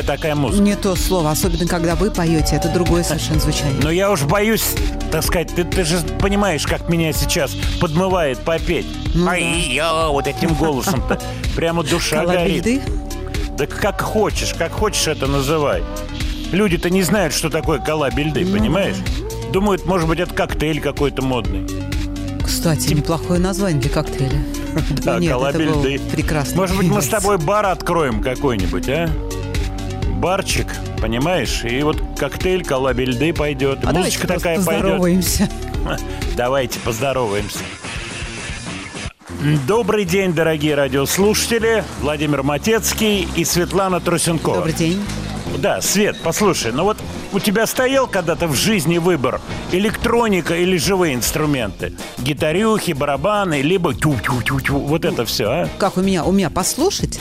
Тебе такая музыка? Не то слово, особенно когда вы поете, это другое совершенно звучание. Но я уж боюсь, так сказать, ты, ты же понимаешь, как меня сейчас подмывает попеть. Ну, Ай, да. вот этим голосом-то. Прямо душа горит. Да как хочешь, как хочешь это называй. Люди-то не знают, что такое коллабельды, ну, понимаешь? Думают, может быть, это коктейль какой-то модный. Кстати, Тип... неплохое название для коктейля. Да, Нет, коллабельды. Прекрасно. Может быть, мы с тобой бар откроем какой-нибудь, а? Барчик, понимаешь? И вот коктейль коллабельды пойдет. А Музычка такая поздороваемся. пойдет. Давайте поздороваемся. Добрый день, дорогие радиослушатели. Владимир Матецкий и Светлана Трусенкова. Добрый день. Да, Свет, послушай, ну вот у тебя стоял когда-то в жизни выбор электроника или живые инструменты? Гитарюхи, барабаны, либо тю-тю-тю-тю, вот это все, а? Как у меня? У меня послушать?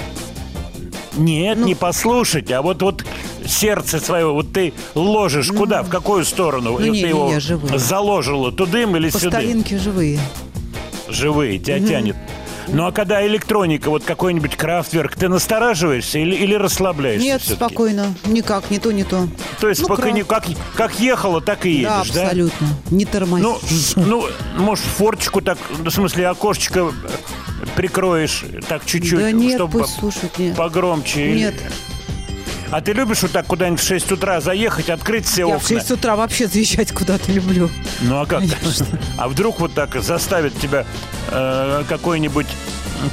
Нет, ну... не послушать, а вот вот сердце свое, вот ты ложишь ну... куда, в какую сторону? Ну, не, ты не, его я живые. заложила тудым или По сюда? По старинке живые. Живые, тебя угу. тянет. Ну а когда электроника, вот какой-нибудь крафтверк, ты настораживаешься или, или расслабляешься? Нет, спокойно. Никак, не то, не то. То есть ну, пока не, как, как ехала, так и едешь, да? абсолютно. Да? Не тормози. Ну, ну, может, форчику так, в смысле, окошечко прикроешь так чуть-чуть, да нет, чтобы пусть слушать, нет. погромче? Нет. А ты любишь вот так куда-нибудь в 6 утра заехать, открыть все Я окна? в 6 утра вообще заезжать куда-то люблю. Ну а как? А вдруг вот так заставит тебя э, какой-нибудь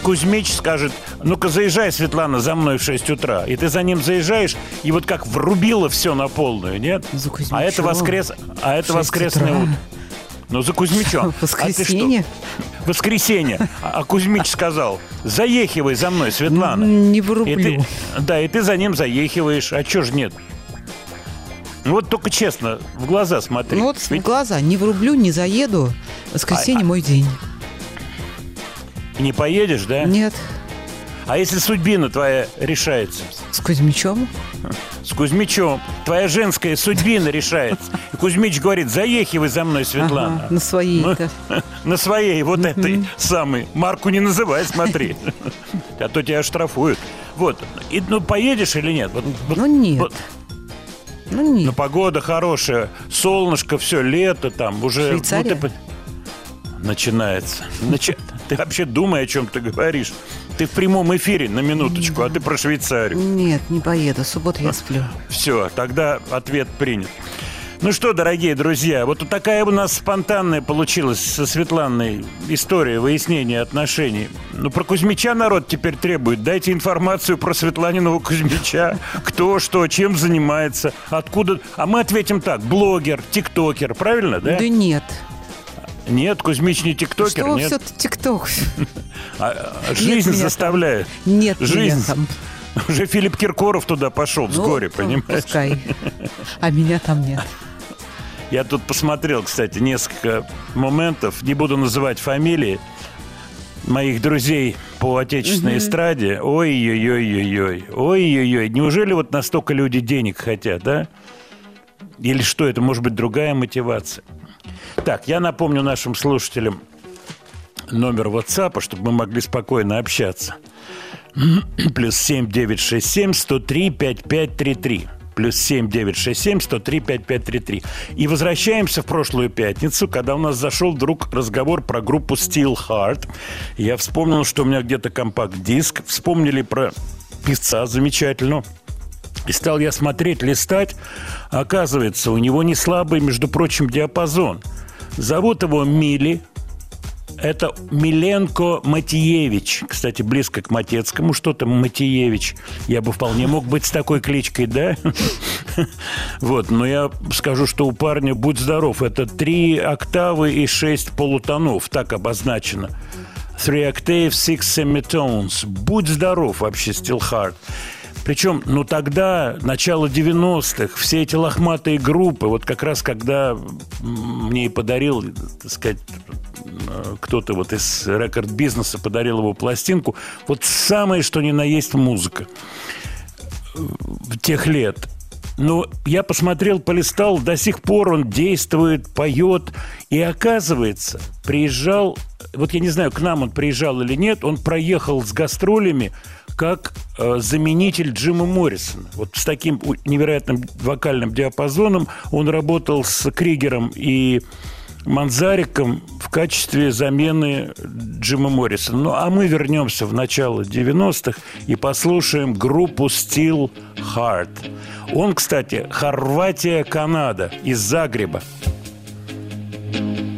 Кузьмич скажет, ну-ка заезжай, Светлана, за мной в 6 утра. И ты за ним заезжаешь, и вот как врубило все на полную, нет? За а это, воскрес... а это воскресное утро. Ну, за Кузьмичом. Воскресенье? А Воскресенье. А Кузьмич сказал, заехивай за мной, Светлана. Не. И ты, да, и ты за ним заехиваешь. А чё ж нет? Ну вот только честно, в глаза смотри. Ну вот Ведь... в глаза. Не врублю, не заеду. Воскресенье а, мой день. Не поедешь, да? Нет. А если судьбина твоя решается? С Кузьмичом? С Кузьмичом. Твоя женская судьбина решается. И Кузьмич говорит, заехивай за мной, Светлана. Ага, на своей-то. Ну, на своей, вот mm-hmm. этой самой. Марку не называй, смотри. А то тебя штрафуют. Вот. И, ну, поедешь или нет? Вот, ну, нет. Вот. Ну, нет. Но погода хорошая, солнышко, все, лето там, уже... Швейцария? Ну, ты Начинается. Начи- Ты вообще думай, о чем ты говоришь. Ты в прямом эфире, на минуточку, а ты про Швейцарию. Нет, не поеду. Субботу я сплю. Все, тогда ответ принят. Ну что, дорогие друзья, вот такая у нас спонтанная получилась со Светланой история выяснения отношений. Ну, про Кузьмича народ теперь требует. Дайте информацию про Светланиного Кузьмича. Кто, что, чем занимается, откуда. А мы ответим так. Блогер, тиктокер, правильно, да? Да нет. Нет, Кузьмич не тиктокер, Что нет. все ТикТок? А, жизнь там. заставляет. Нет меня Жизнь. там. Уже Филипп Киркоров туда пошел с Ну, горя, понимаешь? Пускай. А меня там нет. Я тут посмотрел, кстати, несколько моментов. Не буду называть фамилии моих друзей по отечественной эстраде. Ой-ой-ой-ой-ой. Ой-ой-ой. Неужели вот настолько люди денег хотят, да? Или что это? Может быть, другая мотивация? Так, я напомню нашим слушателям номер WhatsApp, чтобы мы могли спокойно общаться. Плюс 7 967 103 5533. Плюс 7 967 103 5533. И возвращаемся в прошлую пятницу, когда у нас зашел вдруг разговор про группу Steel Heart. Я вспомнил, что у меня где-то компакт-диск. Вспомнили про певца замечательного. И стал я смотреть, листать. Оказывается, у него не слабый, между прочим, диапазон. Зовут его Мили. Это Миленко Матиевич. Кстати, близко к Матецкому что-то Матиевич. Я бы вполне мог быть с такой кличкой, да? Вот, но я скажу, что у парня «Будь здоров» это три октавы и шесть полутонов, так обозначено. Three octaves, six semitones. Будь здоров вообще, Still Hard. Причем, ну тогда, начало 90-х, все эти лохматые группы, вот как раз когда мне и подарил, так сказать, э, кто-то вот из рекорд-бизнеса подарил его пластинку, вот самое, что ни на есть музыка в тех лет. Но я посмотрел, полистал, до сих пор он действует, поет. И оказывается, приезжал, вот я не знаю, к нам он приезжал или нет, он проехал с гастролями как э, заменитель Джима Моррисона. Вот с таким невероятным вокальным диапазоном он работал с Кригером и Манзариком в качестве замены Джима Моррисона. Ну, а мы вернемся в начало 90-х и послушаем группу Steel Heart. Он, кстати, Хорватия, Канада, из Загреба. Вот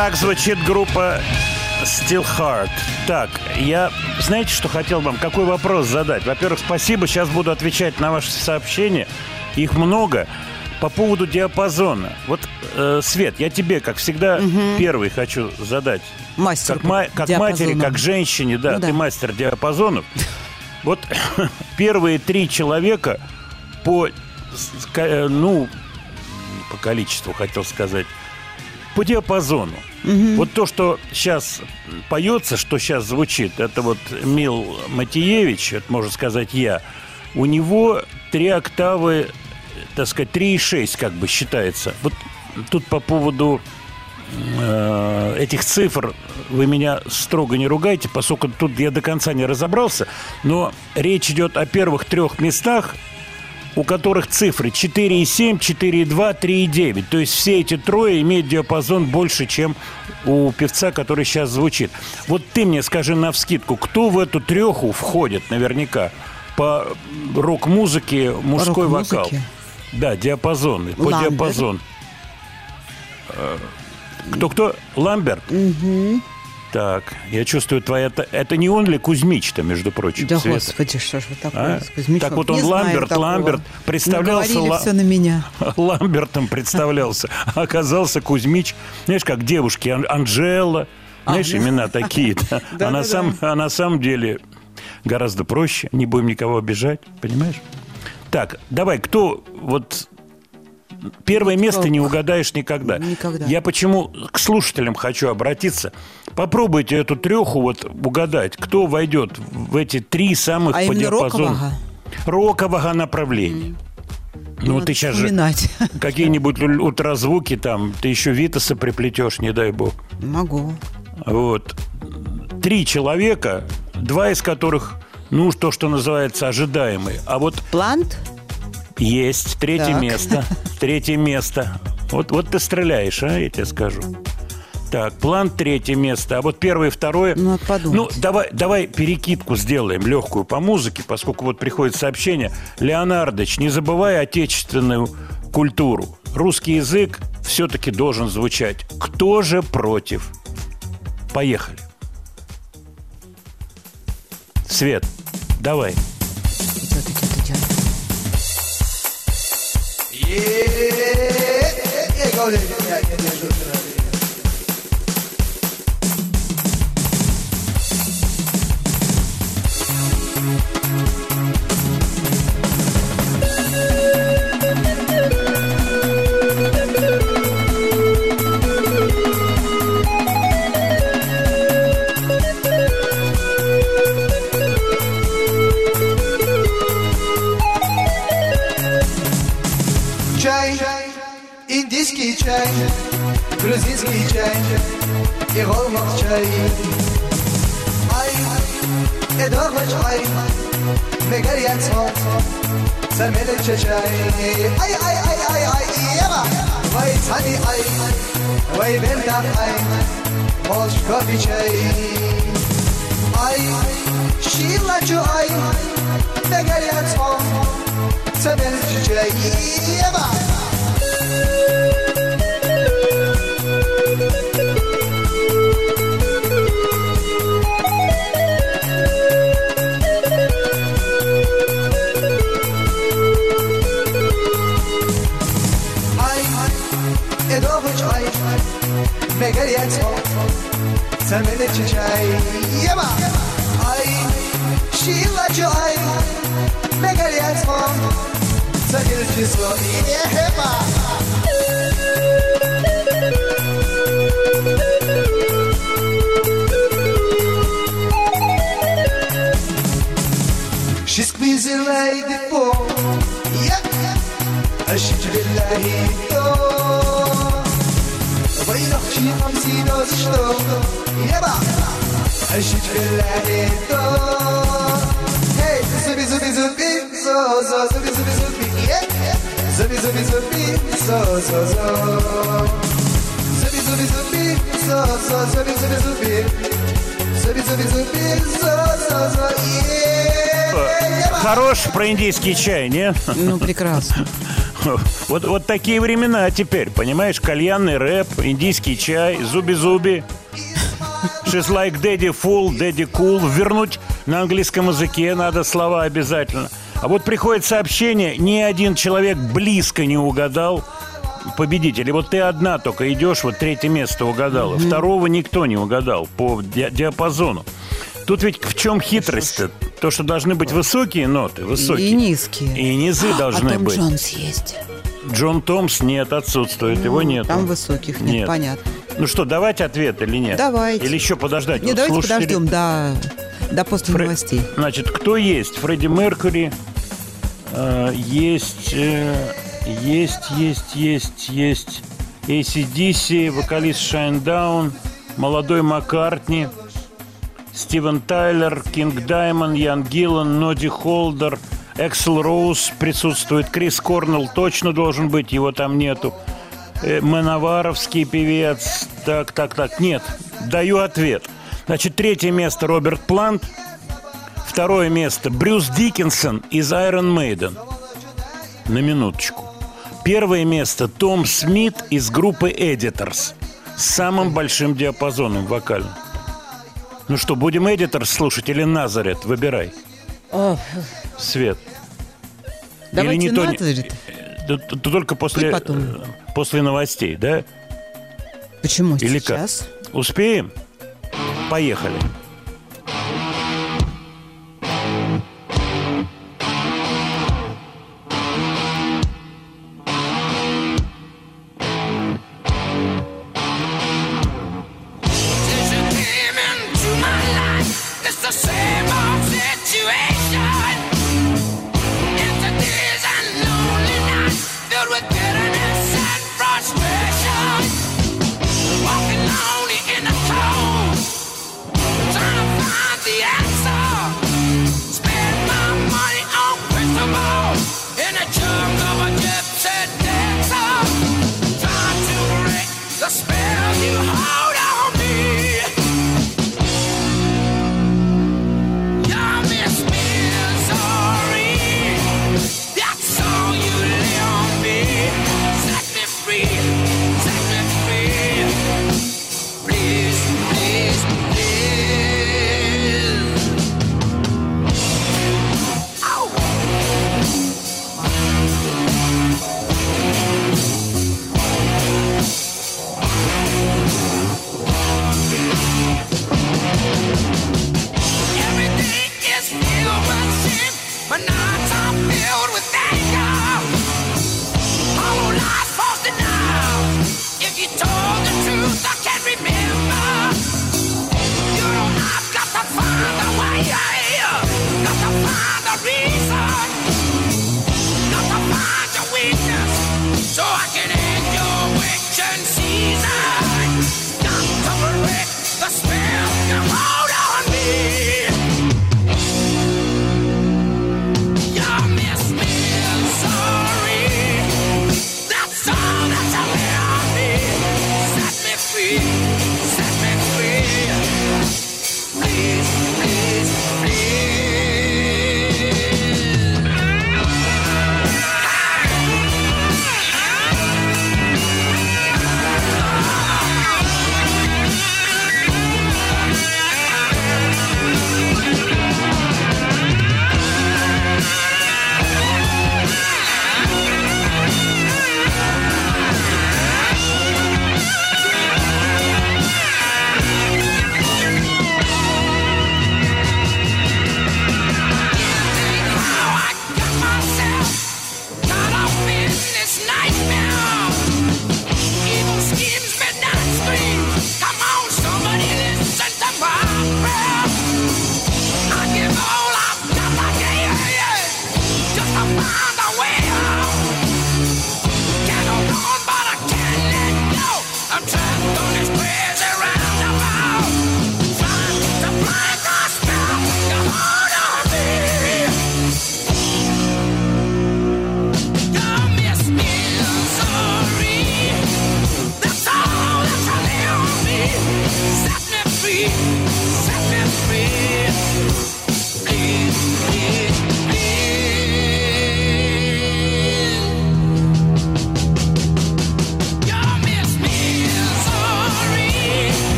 так звучит группа Still Heart. Так, я, знаете, что хотел вам, какой вопрос задать? Во-первых, спасибо, сейчас буду отвечать на ваши сообщения. Их много. По поводу диапазона. Вот, э, Свет, я тебе, как всегда, угу. первый хочу задать. Мастер Как, ма- как матери, как женщине, да, ну, да, ты мастер диапазонов. Вот первые три человека по, э, ну, по количеству, хотел сказать, по диапазону. Угу. Вот то, что сейчас поется, что сейчас звучит, это вот Мил Матиевич, это можно сказать я, у него три октавы, так сказать, 3,6 как бы считается. Вот тут по поводу э, этих цифр вы меня строго не ругайте, поскольку тут я до конца не разобрался, но речь идет о первых трех местах у которых цифры 4,7, 4,2, 3,9. То есть все эти трое имеют диапазон больше, чем у певца, который сейчас звучит. Вот ты мне скажи на вскидку, кто в эту треху входит наверняка по рок-музыке мужской вокал? Да, диапазоны, по Ламбер. диапазону. Э, кто-кто? Ламберт? Угу. Так, я чувствую, твоя... Это не он ли Кузьмич-то, между прочим? Да, Света? господи, что ж вы такое а? с Кузьмичем? Так вот он не Ламберт, Ламберт представлялся... Ла... все на меня. Ламбертом представлялся, а оказался Кузьмич. Знаешь, как девушки, Анжела, знаешь, имена такие. А на самом деле гораздо проще, не будем никого обижать, понимаешь? Так, давай, кто вот первое вот место как? не угадаешь никогда. Никогда. Я почему к слушателям хочу обратиться. Попробуйте эту треху вот угадать, кто войдет в эти три самых а по диапазону. Рокового? рокового направления. Mm. Ну, ты сейчас вспоминать. же какие-нибудь ультразвуки там, ты еще Витаса приплетешь, не дай бог. Могу. Вот. Три человека, два из которых, ну, то, что называется, ожидаемые. А вот... Плант? Есть. Третье так. место. Третье место. Вот, вот ты стреляешь, а, я тебе скажу. Так, план третье место, а вот первое и второе. Ну, подумать. Ну, давай, давай перекидку сделаем легкую по музыке, поскольку вот приходит сообщение. Леонардович, не забывай отечественную культуру. Русский язык все-таки должен звучать. Кто же против? Поехали. Свет, давай. Yeah, yeah, go ahead. Индийский чай, грузинский чай и голмак чай. Ай, эдоргач ай, мегарьян цвот, самеле чачай. Ай, ай, ай, ай, ай, ева. Вай цани ай, вай бентак ай, молч кофе чай. Ай, шилачу ай, мегарьян цвот, самеле чачай. Ева. Samene çiçeği yema Ay Şiva çay Megal yatmam Sakil çizlo yema She's squeezing like the ball. Yep, yep. She's really like. носит что-то Еба! Щичка ляли то Эй, зуби, зуби, зуби, со, со, зуби, зуби, зуби, Зуби, зуби, зуби, со, со, Зуби, зуби, зуби, со, со, зуби, э, зуби, зуби Зуби, зуби, зуби, со, со, со, Хорош про индийский чай, не? Ну, прекрасно. Вот, вот такие времена теперь, понимаешь? Кальянный рэп, индийский чай, зуби-зуби. She's like daddy full, daddy cool. Вернуть на английском языке надо слова обязательно. А вот приходит сообщение, ни один человек близко не угадал победитель. И вот ты одна только идешь, вот третье место угадала. Mm-hmm. Второго никто не угадал по ди- диапазону. Тут ведь в чем хитрость-то? То, что должны быть высокие ноты, высокие. И низкие. И низы должны а Том быть. Джонс есть. Джон Томс нет, отсутствует, его нет. Там высоких нет, Нет. понятно. Ну что, давать ответ или нет? Давайте. Или еще подождать? Не, Вот давайте слушатели- подождем до, до после Фре- новостей. Значит, кто есть? Фредди Меркьюри. э, есть, э, есть, есть, есть, есть. ACDC, вокалист Шайндаун, молодой Маккартни, Стивен Тайлер, Кинг Даймон, Ян Гиллан, Ноди Холдер, Эксел Роуз присутствует, Крис Корнелл точно должен быть, его там нету. Э, Мановаровский певец. Так, так, так. Нет, даю ответ. Значит, третье место Роберт Плант. Второе место Брюс Диккенсон из Iron Maiden. На минуточку. Первое место Том Смит из группы Editors. С самым большим диапазоном вокальным. Ну что, будем Editors слушать или Назарет? Выбирай. Свет. Давайте не то, не- Назарет. Да, т- т- Только после, потом. э, после новостей, да? Почему Или сейчас? как? Успеем? Поехали.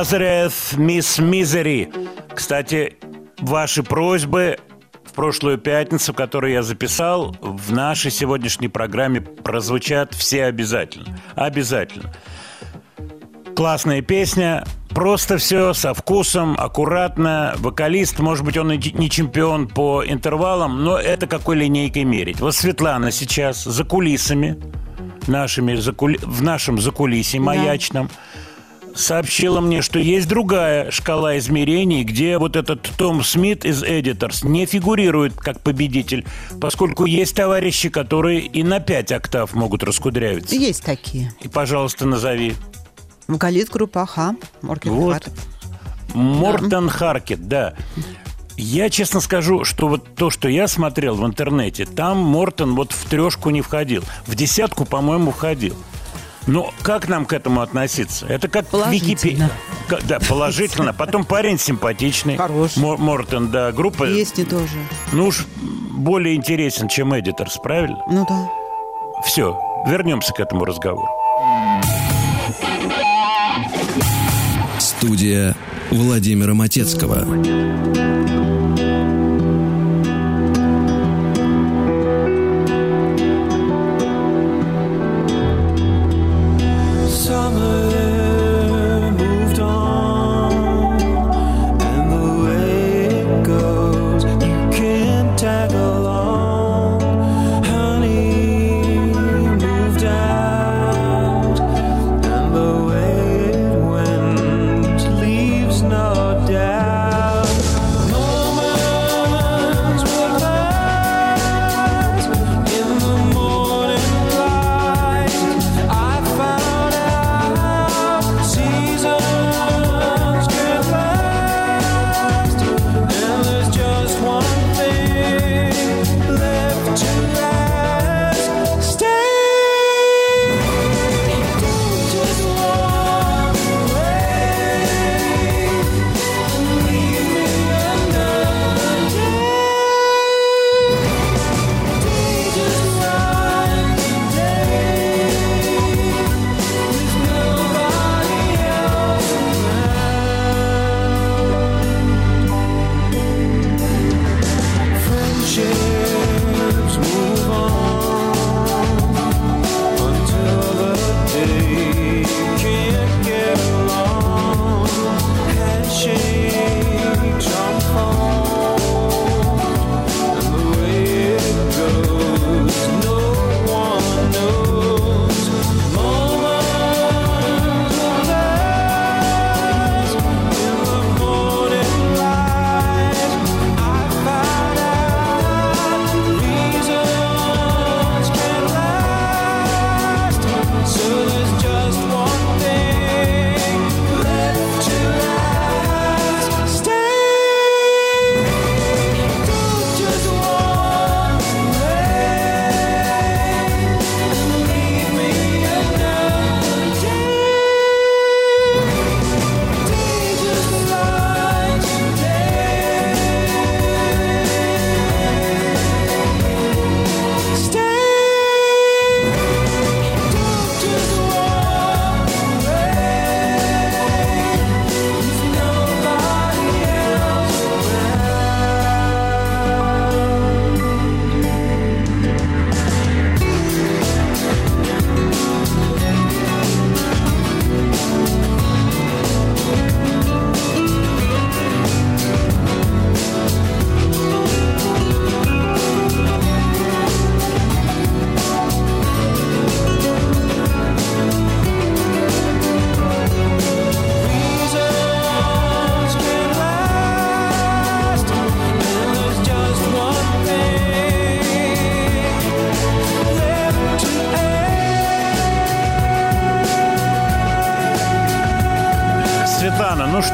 Назарeth Мисс Мизери. Кстати, ваши просьбы в прошлую пятницу, которую я записал, в нашей сегодняшней программе прозвучат все обязательно. Обязательно. Классная песня, просто все со вкусом, аккуратно. Вокалист, может быть, он и не чемпион по интервалам, но это какой линейкой мерить. Вот Светлана сейчас за кулисами, нашими, закули... в нашем закулисье маячном, сообщила мне, что есть другая шкала измерений, где вот этот Том Смит из Editors не фигурирует как победитель, поскольку есть товарищи, которые и на 5 октав могут раскудрявиться. Есть такие. И, пожалуйста, назови. Вокалист группы Аха, Моркен Вот. Харт. Мортон Харкет, да. Я честно скажу, что вот то, что я смотрел в интернете, там Мортон вот в трешку не входил. В десятку, по-моему, входил. Но как нам к этому относиться? Это как. Википедия. Да, положительно. Потом парень симпатичный. Хорош. Мор- Мортон, да. Группа, Песни тоже. ну уж более интересен, чем Эдиторс, правильно? Ну да. Все, вернемся к этому разговору. Студия Владимира Матецкого.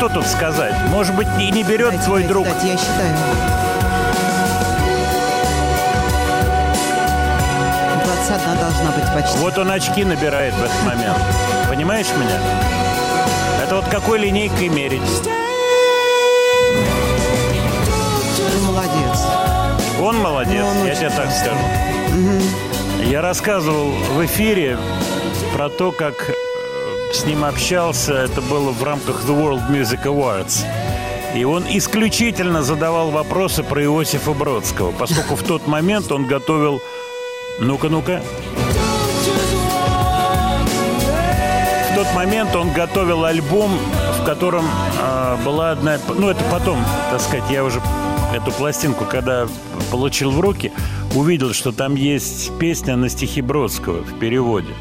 Что тут сказать? Может быть, и не берет Кстати, твой кстати, друг. я считаю. 21 должна быть почти. Вот он очки набирает в этот момент. Понимаешь меня? Это вот какой линейкой мерить? Ты молодец. Он молодец, Ну, он я тебе так скажу. Я рассказывал в эфире про то, как с ним общался, это было в рамках The World Music Awards. И он исключительно задавал вопросы про Иосифа Бродского, поскольку в тот момент он готовил... Ну-ка, ну-ка. В тот момент он готовил альбом, в котором а, была одна... Ну, это потом, так сказать, я уже эту пластинку, когда получил в руки, увидел, что там есть песня на стихи Бродского в переводе.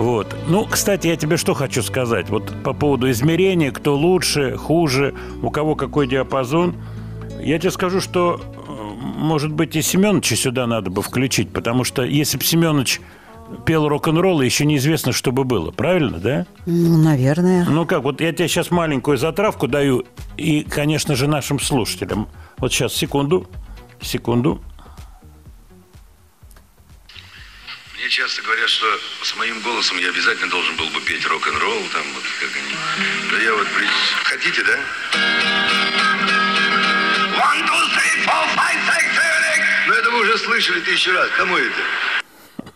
Вот. Ну, кстати, я тебе что хочу сказать. Вот по поводу измерения, кто лучше, хуже, у кого какой диапазон. Я тебе скажу, что, э, может быть, и Семеновича сюда надо бы включить, потому что если бы Семенович пел рок-н-ролл, еще неизвестно, что бы было. Правильно, да? Ну, наверное. Ну как, вот я тебе сейчас маленькую затравку даю, и, конечно же, нашим слушателям. Вот сейчас, секунду, секунду. Часто говорят, что с моим голосом я обязательно должен был бы петь рок-н-ролл, там вот как они. Да я вот при... Хотите, да? One, two, three, four, five, six, seven, eight. Ну это вы уже слышали тысячу раз. Кому это?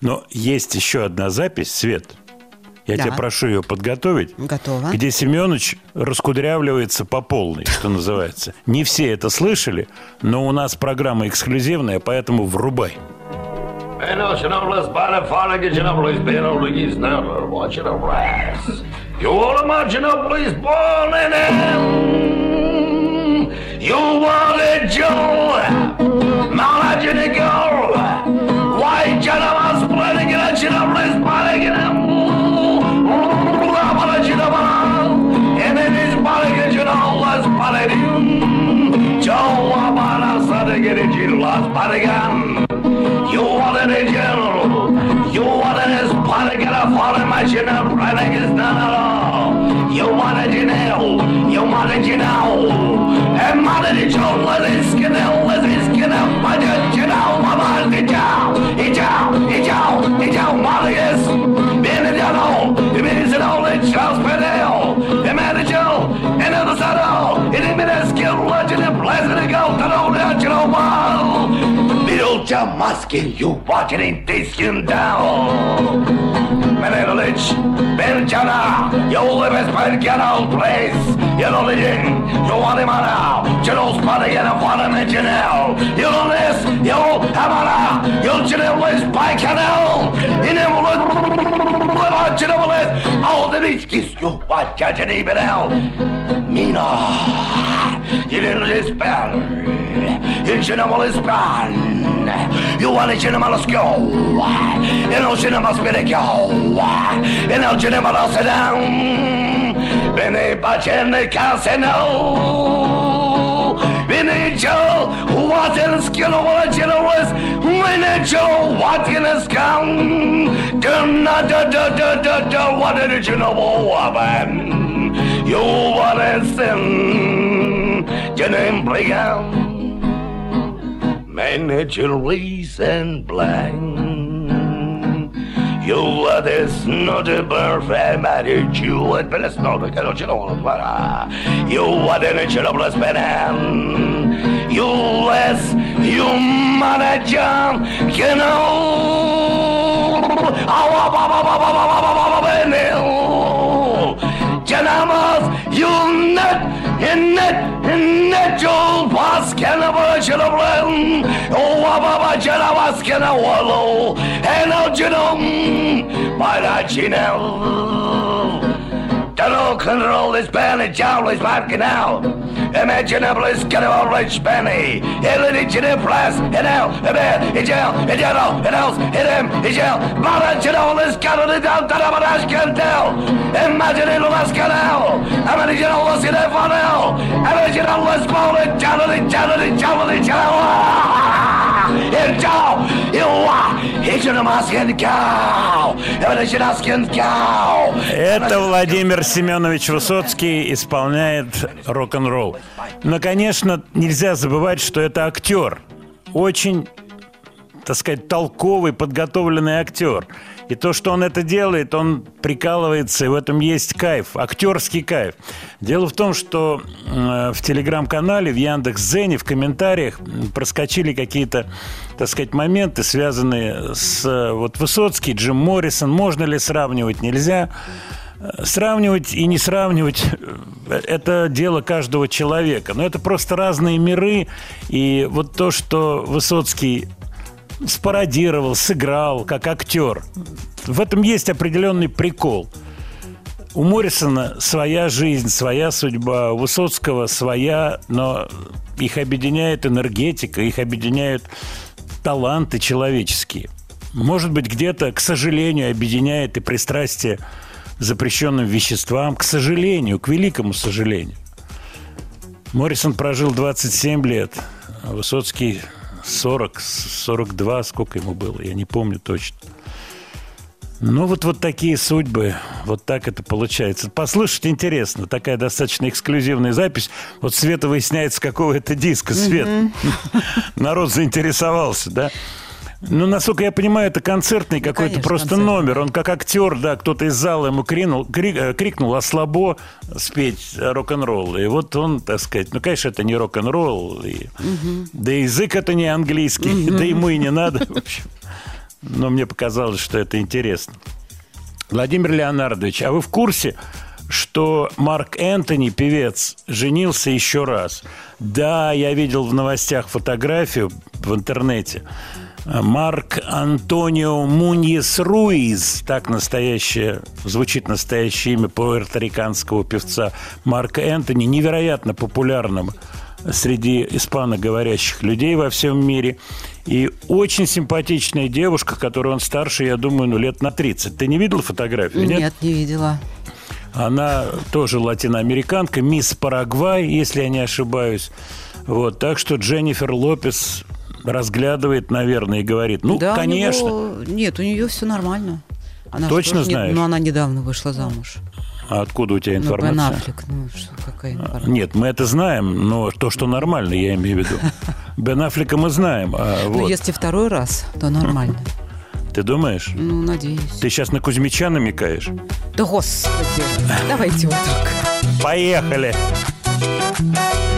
Но есть еще одна запись, Свет. Я Да. тебя прошу ее подготовить. Готово. Где Семенович раскудрявливается по полной, что называется. Не все это слышали, но у нас программа эксклюзивная, поэтому врубай. Bueno, si no hablas paraphonic, si no hablas pero Luis, no lo watch it arise. You want to march in a place born in him. You want it, Joe. Now, you to go. Why, John, I was planning it, I should have placed panic in him. Joe, I'm on a Sunday, get it, you you want my leg is done at all. You wanted you now. you wanted you now. And mother did you let it skin out, let it skin out, mother you know, mother did you, it you, it you, it you, mother is. Been in your home, it means it all in Charles Penel. And mother Joe, and other side all, it ain't been a skin legend, and pleasant to go, that old out, you know, mom. Build your muscle, you watch it ain't skin down. Menelolich, Belgiana, you live as Belgiana old place. You know the yin, you want him out, you know Spotty and a fun and you know. You know this, you Havana, you Geneva is Baikonel. You never live, you never live. All the beach is you, what can't you even hell? Mina, you didn't respect. İçinamalı ben You want içinamalı skol En o sinemas beni kal and you never lost it down. Vinny Bachenka said no. Vinny Joe, what in a skill of what a generous. Vinny Joe, what in a scum. Dum na da da da da da, what did you know? Oh, you want to sin. Your name, Man, Manage your reason blind. You were this not a perfect marriage, you were be a snob, I don't know what I'm You would a chillabless. You less, you manager, you know. Oh, oh, oh, oh, Hinnet, hinnet yol paskene başırıbrın. Ova baba cana baskene valo. Henal cınım, para cinel all control this planet, Charles Bacanal. Imaginables can all reach Benny. Helen in Jim Press, and out, and man, in jail, in yellow, and else, in him, in jail. Mother Janol is covered in down to the can tell. Imagine in Las Imagine all this in FNL. Imaginal was born in Janet, in Janet, in Janet, in Janet. In jail. Это Владимир Семенович Высоцкий исполняет рок-н-ролл. Но, конечно, нельзя забывать, что это актер. Очень так сказать, толковый, подготовленный актер. И то, что он это делает, он прикалывается, и в этом есть кайф, актерский кайф. Дело в том, что э, в телеграм-канале, в Яндекс.Зене, в комментариях проскочили какие-то, так сказать, моменты, связанные с вот Высоцкий, Джим Моррисон. Можно ли сравнивать? Нельзя. Сравнивать и не сравнивать это дело каждого человека. Но это просто разные миры. И вот то, что Высоцкий спародировал, сыграл как актер. В этом есть определенный прикол. У Моррисона своя жизнь, своя судьба, у Высоцкого своя, но их объединяет энергетика, их объединяют таланты человеческие. Может быть, где-то, к сожалению, объединяет и пристрастие запрещенным веществам, к сожалению, к великому сожалению. Моррисон прожил 27 лет, а Высоцкий 40, 42, сколько ему было, я не помню точно. Ну, вот, вот такие судьбы, вот так это получается. Послушать интересно, такая достаточно эксклюзивная запись. Вот Света выясняет, с какого это диска, Свет. Народ заинтересовался, да? Ну, насколько я понимаю, это концертный какой-то конечно, просто концертный. номер. Он как актер, да, кто-то из зала ему крикнул, кри- э, крикнул а слабо спеть рок-н-ролл. И вот он, так сказать, ну, конечно, это не рок-н-ролл. и- Да и язык это не английский, да ему и не надо, в общем. Но мне показалось, что это интересно. Владимир Леонардович, а вы в курсе, что Марк Энтони, певец, женился еще раз? Да, я видел в новостях фотографию в интернете. Марк Антонио Муньес Руиз, так настоящее, звучит настоящее имя пуэрториканского певца Марка Энтони, невероятно популярным среди испаноговорящих людей во всем мире. И очень симпатичная девушка, которую он старше, я думаю, ну, лет на 30. Ты не видел фотографию? Нет, не видела. Она тоже латиноамериканка, мисс Парагвай, если я не ошибаюсь. Вот, так что Дженнифер Лопес разглядывает, наверное, и говорит, ну, да, у конечно. него- Нет, у нее все нормально. Она Точно тоже не- знаешь? Ну, она недавно вышла замуж. А откуда у тебя Ну, Бен информация? Аффлек, ну, что, какая информация? Нет, мы это знаем, но то, что нормально, я имею в виду. Бен Аффлека мы знаем. а Ну, вот. если второй раз, то нормально. Ты думаешь? Ну, надеюсь. Ты сейчас на Кузьмича намекаешь? Да господи, давайте вот так. Поехали! ¿A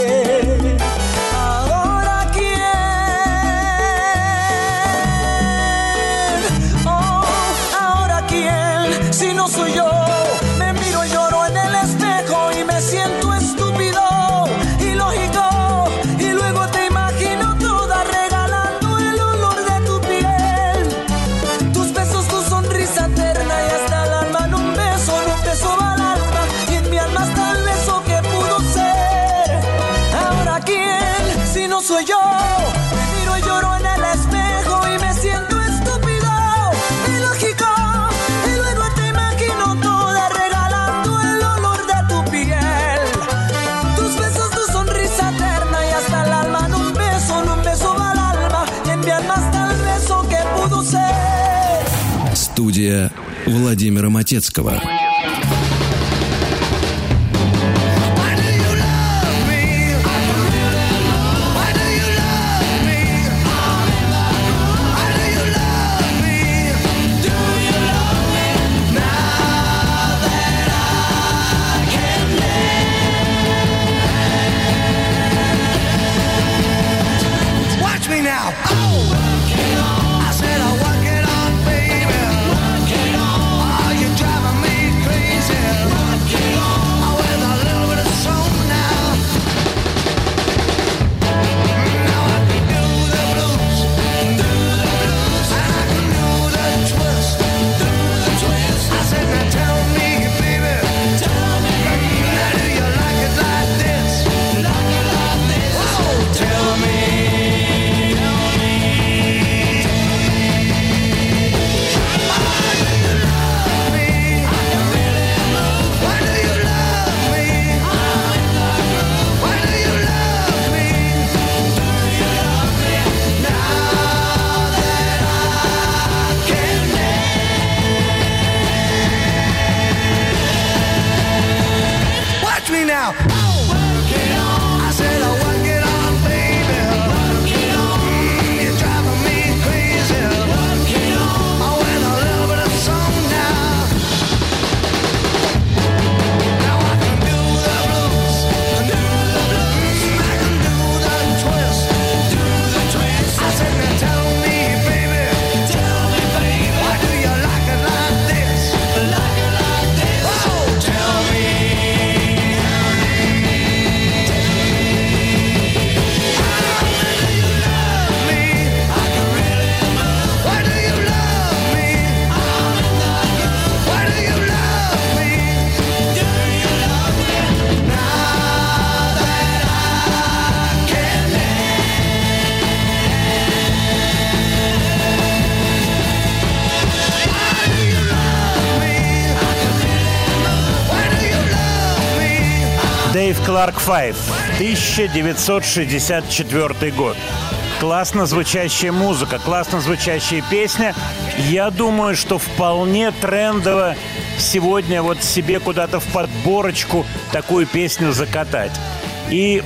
no soy yo, Владимира Матецкого. Файв, 1964 год. Классно звучащая музыка, классно звучащая песня. Я думаю, что вполне трендово сегодня вот себе куда-то в подборочку такую песню закатать. И,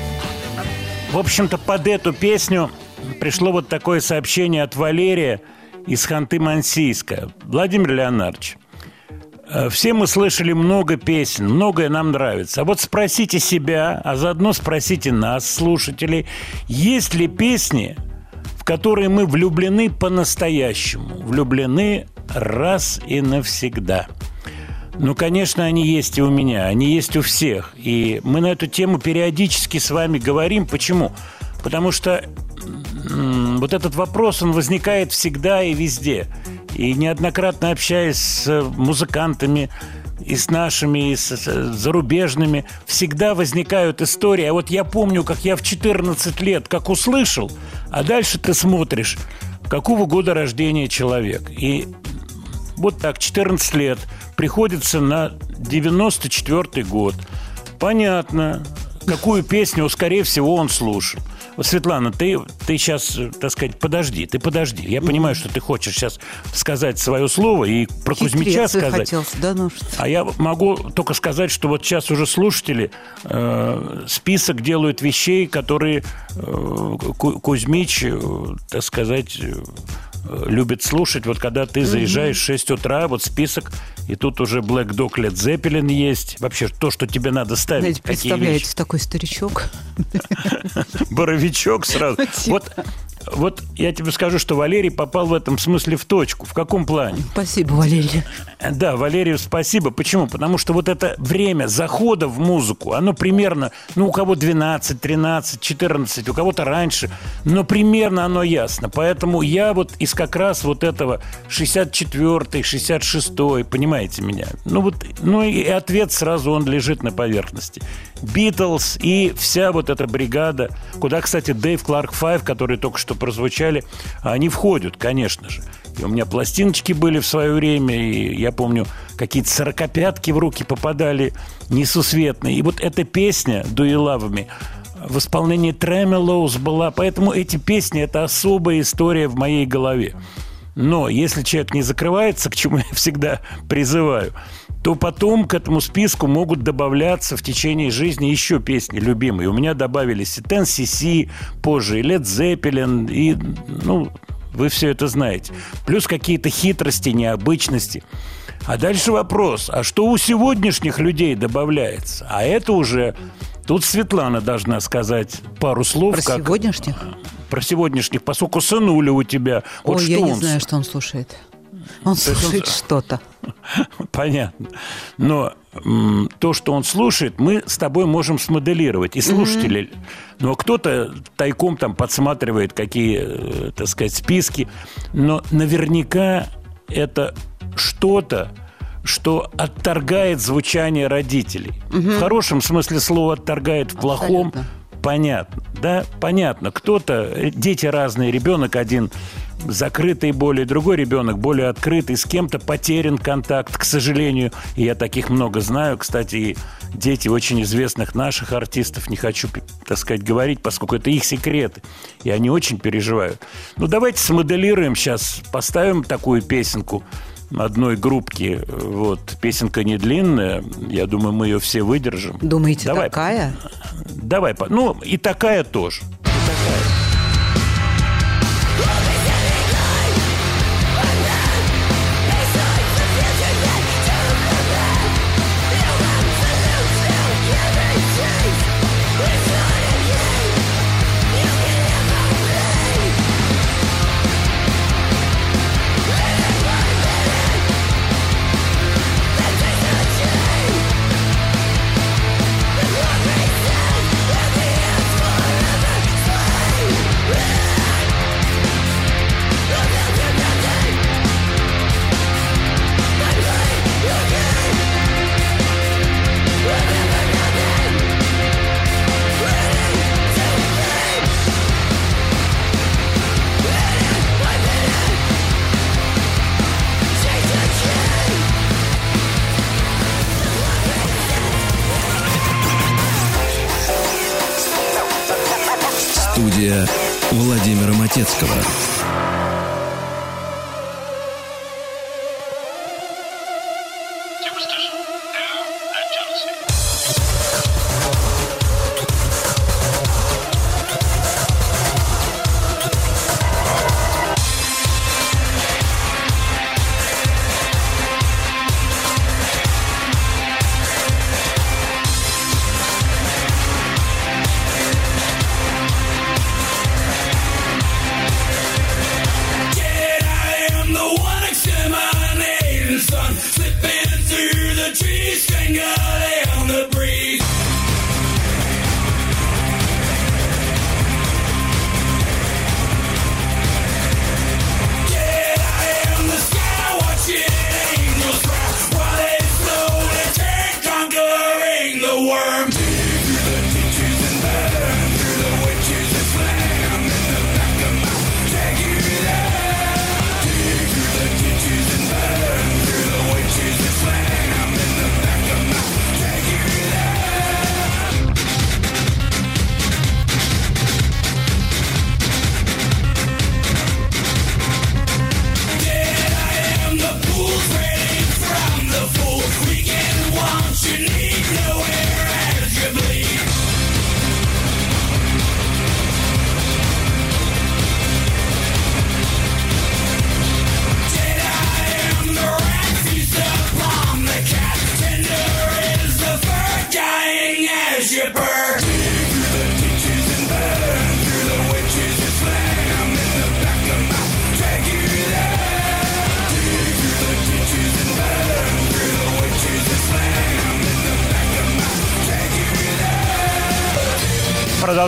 в общем-то, под эту песню пришло вот такое сообщение от Валерия из Ханты-Мансийска. Владимир Леонардович, все мы слышали много песен, многое нам нравится. А вот спросите себя, а заодно спросите нас, слушателей, есть ли песни, в которые мы влюблены по-настоящему, влюблены раз и навсегда. Ну, конечно, они есть и у меня, они есть у всех. И мы на эту тему периодически с вами говорим. Почему? Потому что вот этот вопрос, он возникает всегда и везде. И неоднократно общаясь с музыкантами, и с нашими, и с зарубежными, всегда возникают истории. А вот я помню, как я в 14 лет, как услышал, а дальше ты смотришь, какого года рождения человек. И вот так, 14 лет, приходится на 94 год. Понятно, какую песню, скорее всего, он слушал. Вот, Светлана, ты, ты сейчас, так сказать, подожди, ты подожди. Я понимаю, что ты хочешь сейчас сказать свое слово и про Кузьмича Хитрец сказать. захотелся, да ну что. А я могу только сказать, что вот сейчас уже слушатели э, список делают вещей, которые э, Ку- Кузьмич, э, так сказать, э, любит слушать. Вот когда ты заезжаешь в 6 утра, вот список, и тут уже Black Dog Led Zeppelin есть. Вообще то, что тебе надо ставить. Знаете, представляете, такой старичок. Боровичок сразу. Спасибо. Вот, вот я тебе скажу, что Валерий попал в этом смысле в точку. В каком плане? Спасибо, Валерий. Да, Валерию спасибо. Почему? Потому что вот это время захода в музыку, оно примерно, ну, у кого 12, 13, 14, у кого-то раньше, но примерно оно ясно. Поэтому я вот из как раз вот этого 64-й, 66-й, понимаете меня? Ну, вот, ну и ответ сразу он лежит на поверхности. Битлз и вся вот эта бригада, куда, кстати, Dave Clark Five, которые только что прозвучали, они входят, конечно же. И у меня пластиночки были в свое время, и я помню, какие-то сорокопятки в руки попадали несусветные. И вот эта песня «Do You Love Me» в исполнении Tremeloes была. Поэтому эти песни – это особая история в моей голове. Но если человек не закрывается, к чему я всегда призываю, то потом к этому списку могут добавляться в течение жизни еще песни любимые. У меня добавились и Ten CC, позже и Led Zeppelin, и, ну, вы все это знаете. Плюс какие-то хитрости, необычности. А дальше вопрос, а что у сегодняшних людей добавляется? А это уже... Тут Светлана должна сказать пару слов. Про как- сегодняшних? Про сегодняшних, поскольку сынуля у тебя. Вот Ой, что я не он знаю, что он слушает. Он он- слушает что-то. Понятно. Но то, что он слушает, мы с тобой можем смоделировать. И слушатели. Но кто-то тайком там подсматривает какие, э, так сказать, списки. Но наверняка это что-то, что отторгает звучание родителей. В хорошем смысле слова отторгает, в плохом Абсолютно. понятно. Да, понятно. Кто-то, э, дети разные, ребенок один закрытый более, другой ребенок более открытый, с кем-то потерян контакт, к сожалению. И я таких много знаю. Кстати, и дети очень известных наших артистов, не хочу, так сказать, говорить, поскольку это их секреты. И они очень переживают. Ну, давайте смоделируем сейчас, поставим такую песенку одной группки. Вот, песенка не длинная. Я думаю, мы ее все выдержим. Думаете, Давай. такая? Давай, ну и такая тоже.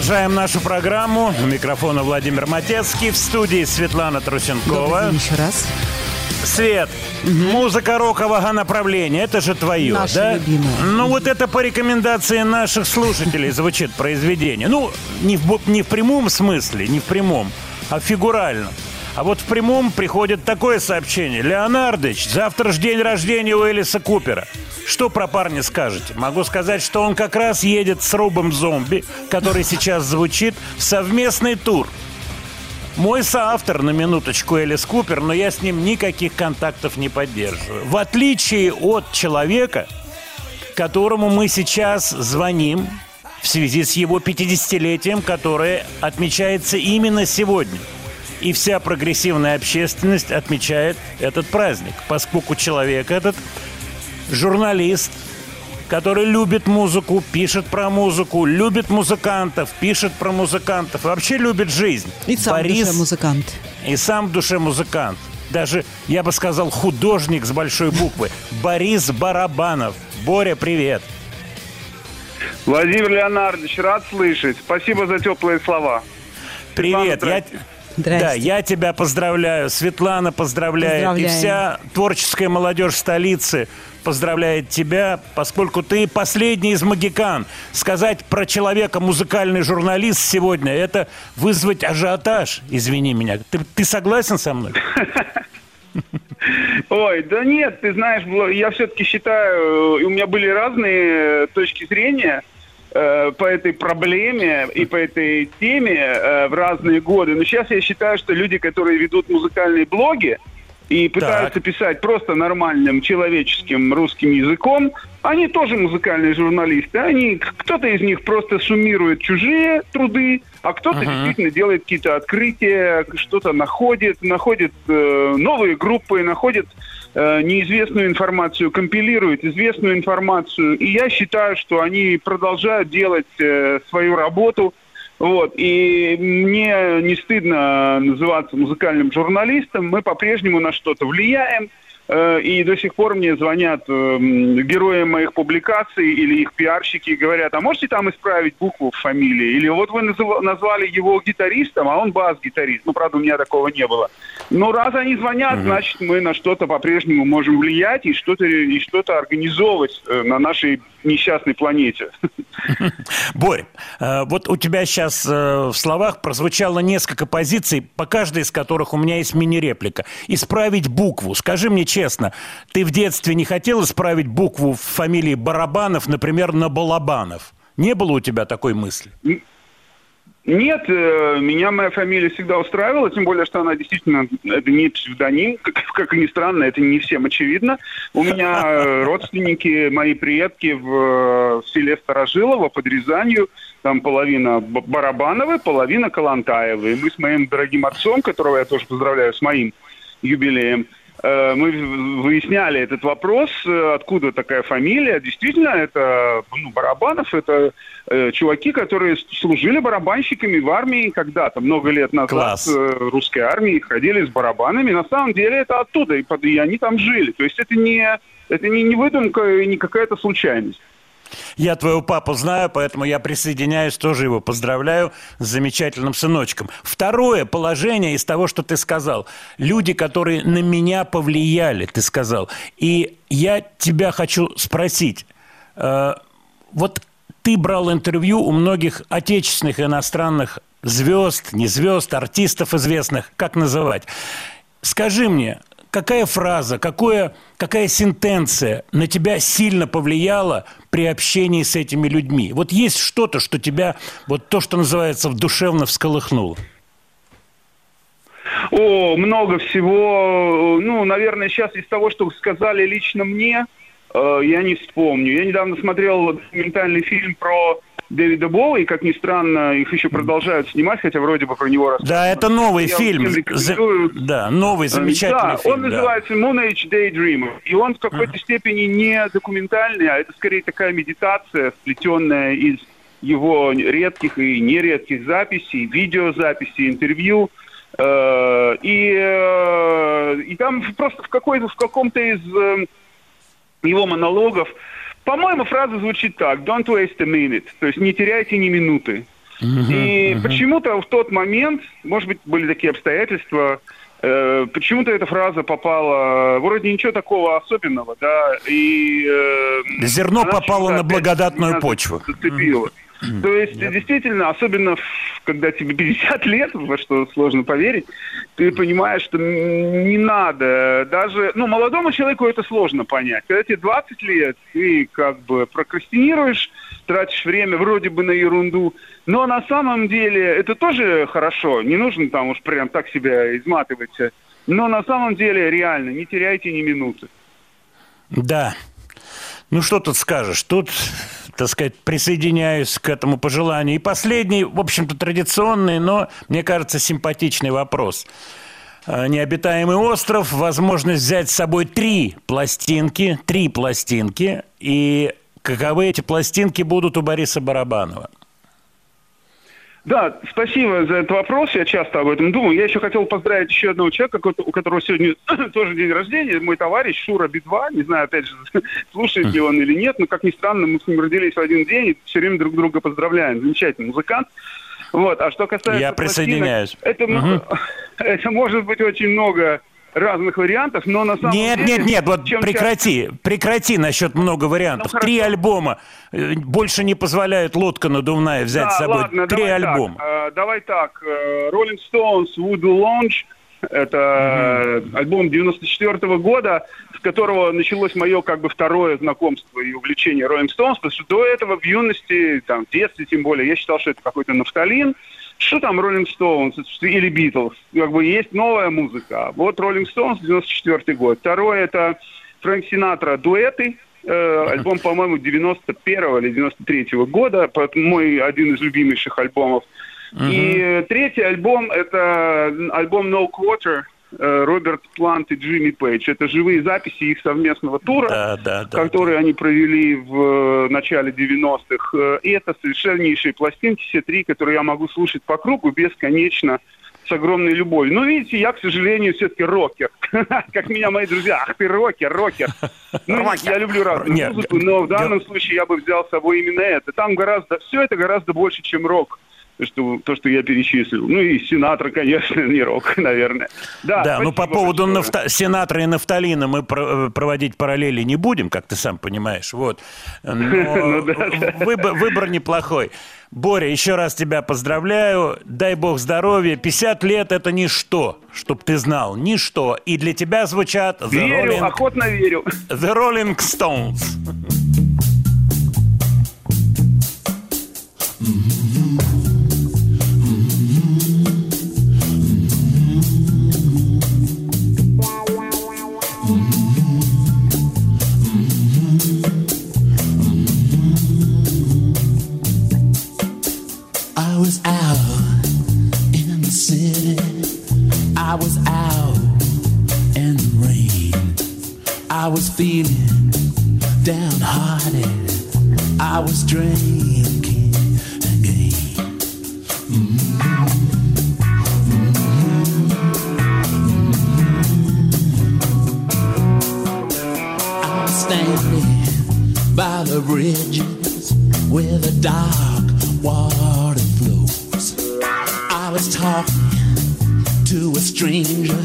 Продолжаем нашу программу. У микрофона Владимир Матецкий. В студии Светлана Трусенкова. еще раз. Свет, музыка рокового направления, это же твое, Наше да? любимое. Ну вот это по рекомендации наших слушателей звучит произведение. Ну, не в, не в прямом смысле, не в прямом, а фигурально. А вот в прямом приходит такое сообщение. Леонардович, завтра же день рождения у Элиса Купера. Что про парня скажете? Могу сказать, что он как раз едет с Рубом Зомби, который сейчас звучит, в совместный тур. Мой соавтор, на минуточку, Элис Купер, но я с ним никаких контактов не поддерживаю. В отличие от человека, которому мы сейчас звоним в связи с его 50-летием, которое отмечается именно сегодня. И вся прогрессивная общественность отмечает этот праздник, поскольку человек этот журналист, который любит музыку, пишет про музыку, любит музыкантов, пишет про музыкантов, вообще любит жизнь. И сам в Борис душе музыкант. и сам в душе музыкант. Даже, я бы сказал, художник с большой буквы. Борис Барабанов. Боря, привет. Владимир Леонардович, рад слышать. Спасибо за теплые слова. Привет. Я, Здрасте. да, я тебя поздравляю. Светлана поздравляет. И вся творческая молодежь столицы поздравляет тебя, поскольку ты последний из магикан. Сказать про человека музыкальный журналист сегодня – это вызвать ажиотаж, извини меня. Ты, ты согласен со мной? Ой, да нет, ты знаешь, я все-таки считаю, э, у меня были разные э, точки зрения по этой проблеме и по этой теме э, в разные годы. Но сейчас я считаю, что люди, которые ведут музыкальные блоги и пытаются писать просто нормальным человеческим русским языком, они тоже музыкальные журналисты. Они, кто-то из них просто суммирует чужие труды, а кто-то действительно делает какие-то открытия, что-то находит, находит э, новые группы, находит э, неизвестную информацию, компилирует известную информацию. И я считаю, что они продолжают делать э, свою работу. Вот. И мне не стыдно называться музыкальным журналистом. Мы по-прежнему на что-то влияем. Э, И до сих пор мне звонят эм, герои моих публикаций или их пиарщики и говорят, а можете там исправить букву в фамилии? Или вот вы назвали его гитаристом, а он бас-гитарист. Ну, правда, у меня такого не было. Но раз они звонят, значит, мы на что-то по-прежнему можем влиять и что-то и что-то организовывать э, на нашей несчастной планете. Борь, э, вот у тебя сейчас в словах прозвучало несколько позиций, по каждой из которых у меня есть мини-реплика. Исправить букву. Скажи мне честно, ты в детстве не хотел исправить букву в фамилии Барабанов, например, на Балабанов? Не было у тебя такой мысли? Нет, э, меня моя фамилия всегда устраивала, тем более, что она действительно, это не псевдоним, как, как ни странно, это не всем очевидно. У меня родственники, мои предки в, э, в селе Старожилово под Рязанью, там половина Барабановы, половина Калантаевы. И мы с моим дорогим отцом, которого я тоже поздравляю с моим юбилеем, мы в- выясняли этот вопрос, э, откуда такая фамилия. Действительно, это ну, Барабанов, это э, чуваки, которые служили барабанщиками в армии когда-то, много лет назад, Класс. э, русской армии, ходили с барабанами. На самом деле это оттуда, и, и они там жили. То есть это не, это не, не выдумка и не какая-то случайность. Я твоего папу знаю, поэтому я присоединяюсь, тоже его поздравляю с замечательным сыночком. Второе положение из того, что ты сказал. Люди, которые на меня повлияли, ты сказал. И я тебя хочу спросить. э, вот ты брал интервью у многих отечественных и иностранных звезд, не звезд, артистов известных, как называть. Скажи мне, какая фраза, какое, какая сентенция на тебя сильно повлияла при общении с этими людьми? Вот есть что-то, что тебя, вот то, что называется, душевно всколыхнуло? О, много всего. Ну, наверное, сейчас из того, что сказали лично мне, э, я не вспомню. Я недавно смотрел документальный фильм про Дэвида Боуи, и, как ни странно, их еще продолжают снимать, хотя вроде бы про него рассказывают. Да, это новый Я фильм. За- Да, новый замечательный да, фильм. он да. называется Moon Age Daydreamer. И он в какой-то степени не документальный, а это скорее такая медитация, сплетенная из его редких и нередких записей, видеозаписей, интервью. Э, И, э, и там просто в, какой-то, в каком-то из э, его монологов, по-моему, фраза звучит так, don't waste a minute, то есть не теряйте ни минуты. И почему-то в тот момент, может быть, были такие обстоятельства, э, почему-то эта фраза попала, вроде ничего такого особенного, да, и... э, Зерно попало на благодатную почву. Зацепило. То есть, действительно, особенно когда тебе 50 лет, во что сложно поверить, ты понимаешь, что не надо. Даже, ну, молодому человеку это сложно понять. Когда тебе 20 лет, ты как бы прокрастинируешь, тратишь время вроде бы на ерунду, но на самом деле это тоже хорошо. Не нужно там уж прям так себя изматывать. Но на самом деле реально не теряйте ни минуты. Да. Ну, что тут скажешь? Тут, так сказать, присоединяюсь к этому пожеланию. И последний, в общем-то, традиционный, но, мне кажется, симпатичный вопрос. Э, Необитаемый остров, возможность взять с собой три пластинки, три пластинки, и каковы эти пластинки будут у Бориса Барабанова? Да, спасибо за этот вопрос. Я часто об этом думаю. Я еще хотел поздравить еще одного человека, у которого сегодня тоже день рождения. Мой товарищ Шура Би-2. Не знаю, опять же, слушает ли он или нет, но, как ни странно, мы с ним родились в один день и все время друг друга поздравляем. Замечательный музыкант. Вот. А что касается Я пластинок, присоединяюсь. Это, м- это может быть очень много разных вариантов, но на самом Нет, деле... нет, нет, вот чем прекрати, прекрати насчет много вариантов. Ну, Три хорошо. альбома э, больше не позволяет лодка надувная взять Да, с собой. ладно, Три давай альбома. Так, э, давай так. э, Rolling Stones Voodoo Lounge. Это э, альбом 94 года, с которого началось мое как бы второе знакомство и увлечение Rolling Stones, потому что до этого в юности, там, в детстве тем более, я считал, что это какой-то нафталин. Что там Rolling Stones или Beatles? Как бы есть новая музыка. Вот Rolling Stones 94 год. Второе это Фрэнк Синатра дуэты. Э, альбом, по-моему, 91 или 93 года. Поэтому Мой один из любимейших альбомов. И э, третий альбом это альбом No Quarter Роберт Плант и Джимми Пейдж. Это живые записи их совместного тура, Да, да, да. которые они провели в э, начале 90-х. Э, И это совершеннейшие пластинки, все три, которые я могу слушать по кругу бесконечно с огромной любовью. Но видите, я, к сожалению, все-таки рокер. Как меня мои друзья. Ах ты рокер, рокер. Ну, я люблю разную музыку, но в данном случае я бы взял с собой именно это. Там гораздо, все это гораздо больше, чем рок. То, что, то, что я перечислил. Ну и Синатра, конечно, не рок, наверное. Да, Да, ну по поводу большое. нафта... сенатора и нафталина мы про- э, проводить параллели не будем, как ты сам понимаешь. Вот. Но Ну выбор, выбор неплохой. Боря, еще раз тебя поздравляю. Дай бог здоровья. 50 лет это ничто, чтоб ты знал. Ничто. И для тебя звучат The, Верю, Rolling, охотно верю. The Rolling Stones. was out in the city. I was out in the rain. I was feeling downhearted. I was drinking again. Standing by the bridges with a dark water was talking to a stranger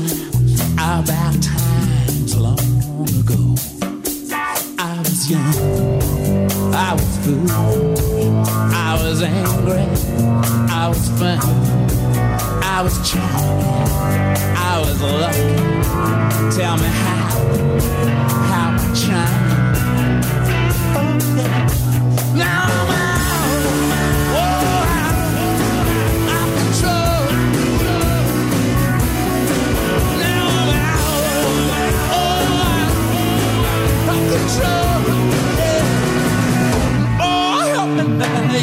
about times long ago. I was young, I was foolish, I was angry, I was fun, I was charming, I was lucky. Tell me how, how I'm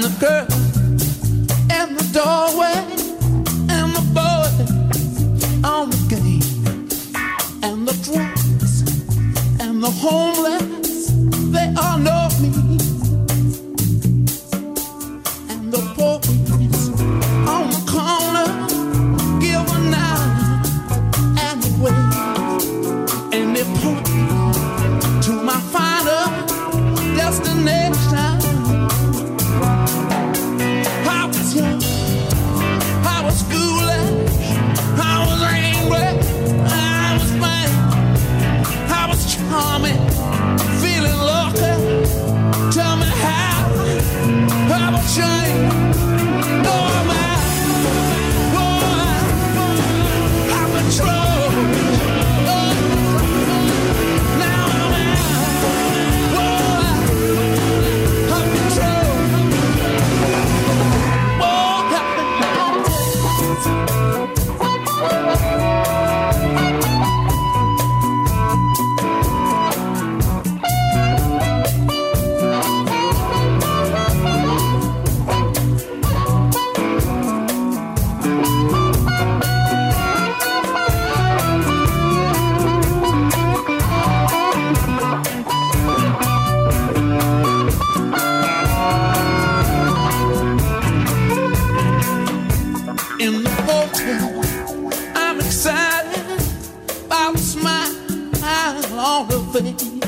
the girl and the dog.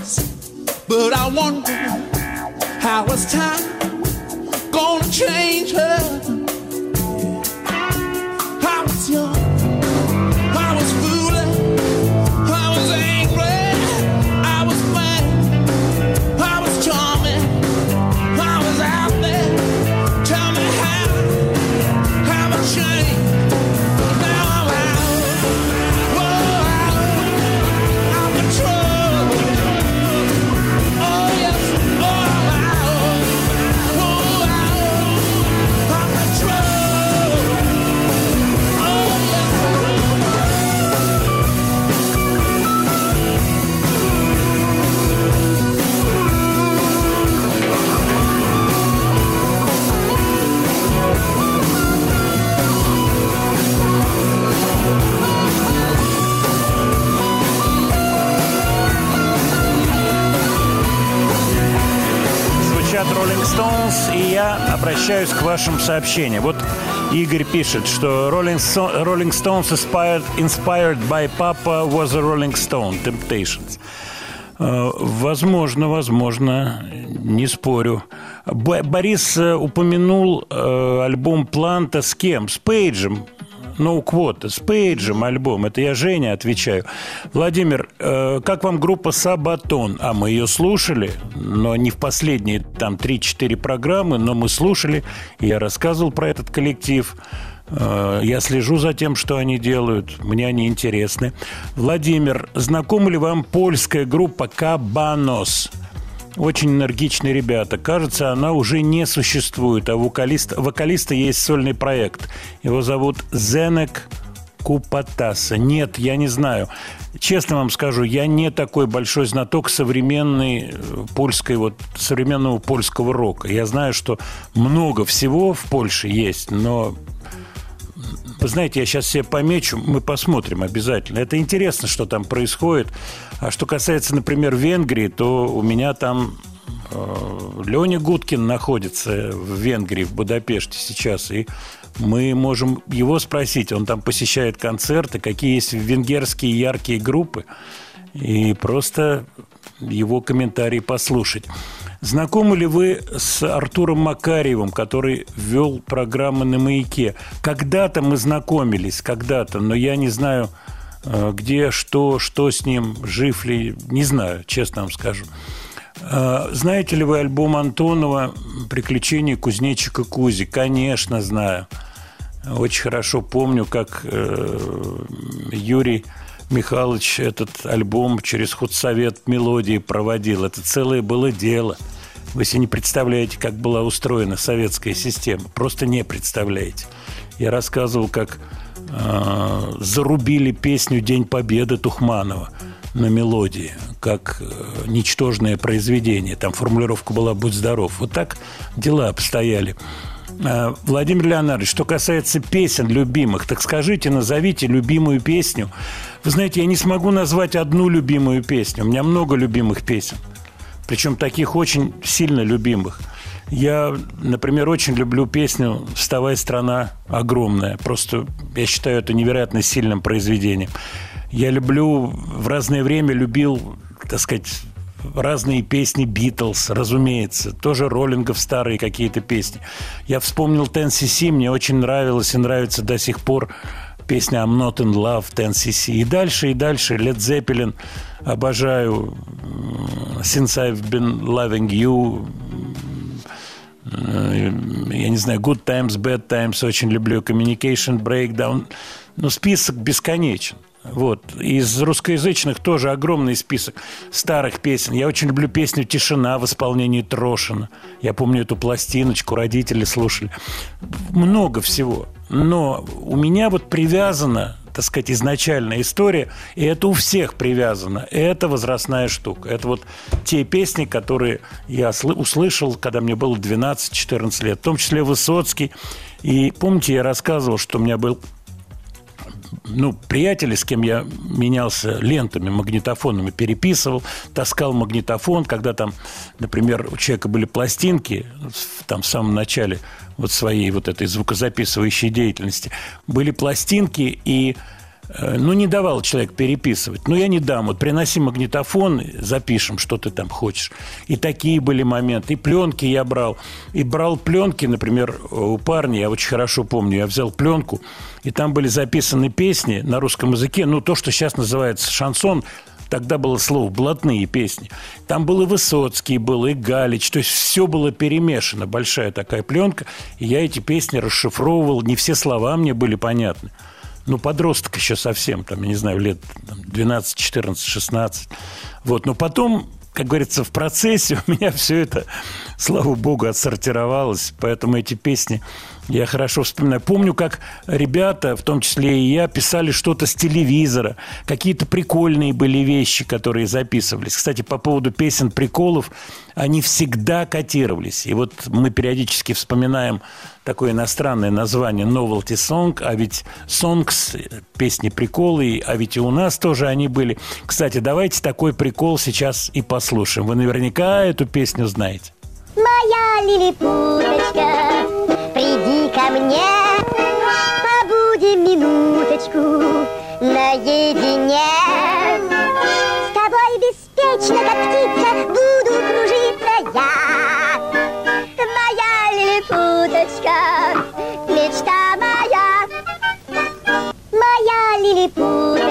Face. But I wonder how is time gonna change her? Stones, и я обращаюсь к вашим сообщениям. Вот Игорь пишет, что Rolling, Rolling Stones inspired, inspired by Papa was a Rolling Stone, Temptations. Э, Возможно, возможно, не спорю. Борис э, упомянул э, альбом Планта с кем? С Пейджем. No Quota, с Пейджем альбом. Это я Женя отвечаю. Владимир, э, как вам группа Сабатон? А мы ее слушали, но не в последние там 3-4 программы, но мы слушали. Я рассказывал про этот коллектив. Э, Я слежу за тем, что они делают. Мне они интересны. Владимир, знакома ли вам польская группа Кабанос? Очень энергичные ребята. Кажется, она уже не существует, а вокалист, вокалиста есть сольный проект. Его зовут Зенек Купатаса. Нет, я не знаю. Честно вам скажу, я не такой большой знаток современной э, польской, вот, современного польского рока. Я знаю, что много всего в Польше есть, но знаете, я сейчас себе помечу, мы посмотрим обязательно. Это интересно, что там происходит. А что касается, например, Венгрии, то у меня там э, Леня Гудкин находится в Венгрии, в Будапеште сейчас, и мы можем его спросить. Он там посещает концерты, какие есть венгерские яркие группы, и просто его комментарии послушать. Знакомы ли вы с Артуром Макарьевым, который вел программы на «Маяке»? Когда-то мы знакомились, когда-то, но я не знаю, э, где, что, что с ним, жив ли, не знаю, честно вам скажу. Э, знаете ли вы альбом Антонова «Приключения кузнечика Кузи»? Конечно, знаю. Очень хорошо помню, как э, Юрий Михайлович этот альбом через худсовет мелодии проводил. Это целое было дело. Вы себе не представляете, как была устроена советская система. Просто не представляете. Я рассказывал, как э, зарубили песню «День Победы» Тухманова на мелодии, как э, ничтожное произведение. Там формулировка была «Будь здоров». Вот так дела обстояли. Э, Владимир Леонардович, что касается песен любимых, так скажите, назовите любимую песню. Вы знаете, я не смогу назвать одну любимую песню. У меня много любимых песен. Причем таких очень сильно любимых. Я, например, очень люблю песню «Вставай, страна огромная». Просто я считаю это невероятно сильным произведением. Я люблю, в разное время любил, так сказать, разные песни Битлз, разумеется, тоже роллингов старые какие-то песни. Я вспомнил Тенси мне очень нравилось и нравится до сих пор песня I'm Not In Love, Tennessee. И дальше, и дальше. Led Zeppelin обожаю. Since I've Been Loving You. Я не знаю, Good Times, Bad Times очень люблю. Communication Breakdown. Ну, список бесконечен. Вот. Из русскоязычных тоже огромный список старых песен. Я очень люблю песню «Тишина» в исполнении Трошина. Я помню эту пластиночку, родители слушали. Много всего. Но у меня вот привязана так сказать, изначальная история, и это у всех привязано. Это возрастная штука. Это вот те песни, которые я услышал, когда мне было 12-14 лет, в том числе Высоцкий. И помните, я рассказывал, что у меня был ну, приятели, с кем я менялся лентами, магнитофонами, переписывал, таскал магнитофон, когда там, например, у человека были пластинки, там в самом начале вот своей вот этой звукозаписывающей деятельности, были пластинки, и ну, не давал человек переписывать. Ну, я не дам. Вот приноси магнитофон, запишем, что ты там хочешь. И такие были моменты. И пленки я брал. И брал пленки, например, у парня, я очень хорошо помню, я взял пленку, и там были записаны песни на русском языке, ну, то, что сейчас называется шансон, тогда было слово «блатные песни». Там был и Высоцкий, был и Галич, то есть все было перемешано, большая такая пленка, и я эти песни расшифровывал, не все слова мне были понятны ну, подросток еще совсем, там, я не знаю, лет 12, 14, 16. Вот, но потом, как говорится, в процессе у меня все это, слава богу, отсортировалось, поэтому эти песни я хорошо вспоминаю. Помню, как ребята, в том числе и я, писали что-то с телевизора. Какие-то прикольные были вещи, которые записывались. Кстати, по поводу песен приколов, они всегда котировались. И вот мы периодически вспоминаем такое иностранное название novelty song, а ведь songs, песни приколы, а ведь и у нас тоже они были. Кстати, давайте такой прикол сейчас и послушаем. Вы наверняка эту песню знаете. Моя лилипуточка, приди ко мне, побудем минуточку наедине. С тобой беспечно, как птица, буду кружиться я. Моя лилипуточка, мечта моя. Моя лилипуточка,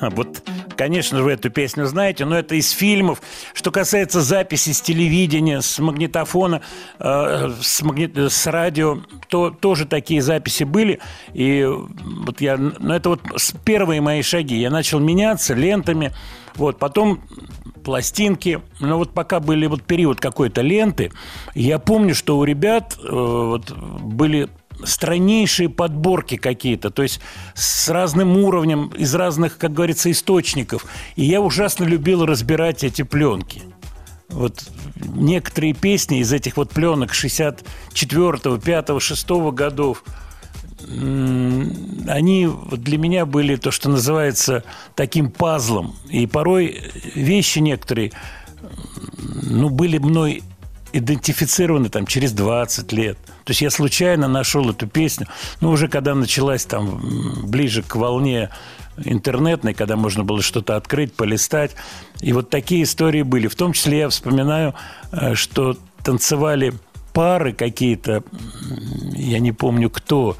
Вот конечно, вы эту песню знаете, но это из фильмов. Что касается записи с телевидения, с магнитофона, э, с, магнит... с радио, то тоже такие записи были. И вот я, ну это вот первые мои шаги. Я начал меняться лентами. Вот, потом пластинки. Но вот пока были вот период какой-то ленты, я помню, что у ребят э, вот, были страннейшие подборки какие-то, то есть с разным уровнем, из разных, как говорится, источников. И я ужасно любил разбирать эти пленки. Вот некоторые песни из этих вот пленок 64-го, 5-го, 6 годов, они для меня были то, что называется таким пазлом. И порой вещи некоторые, ну, были мной идентифицированы там через 20 лет. То есть я случайно нашел эту песню, ну, уже когда началась там ближе к волне интернетной, когда можно было что-то открыть, полистать. И вот такие истории были. В том числе я вспоминаю, э, что танцевали пары какие-то, я не помню кто,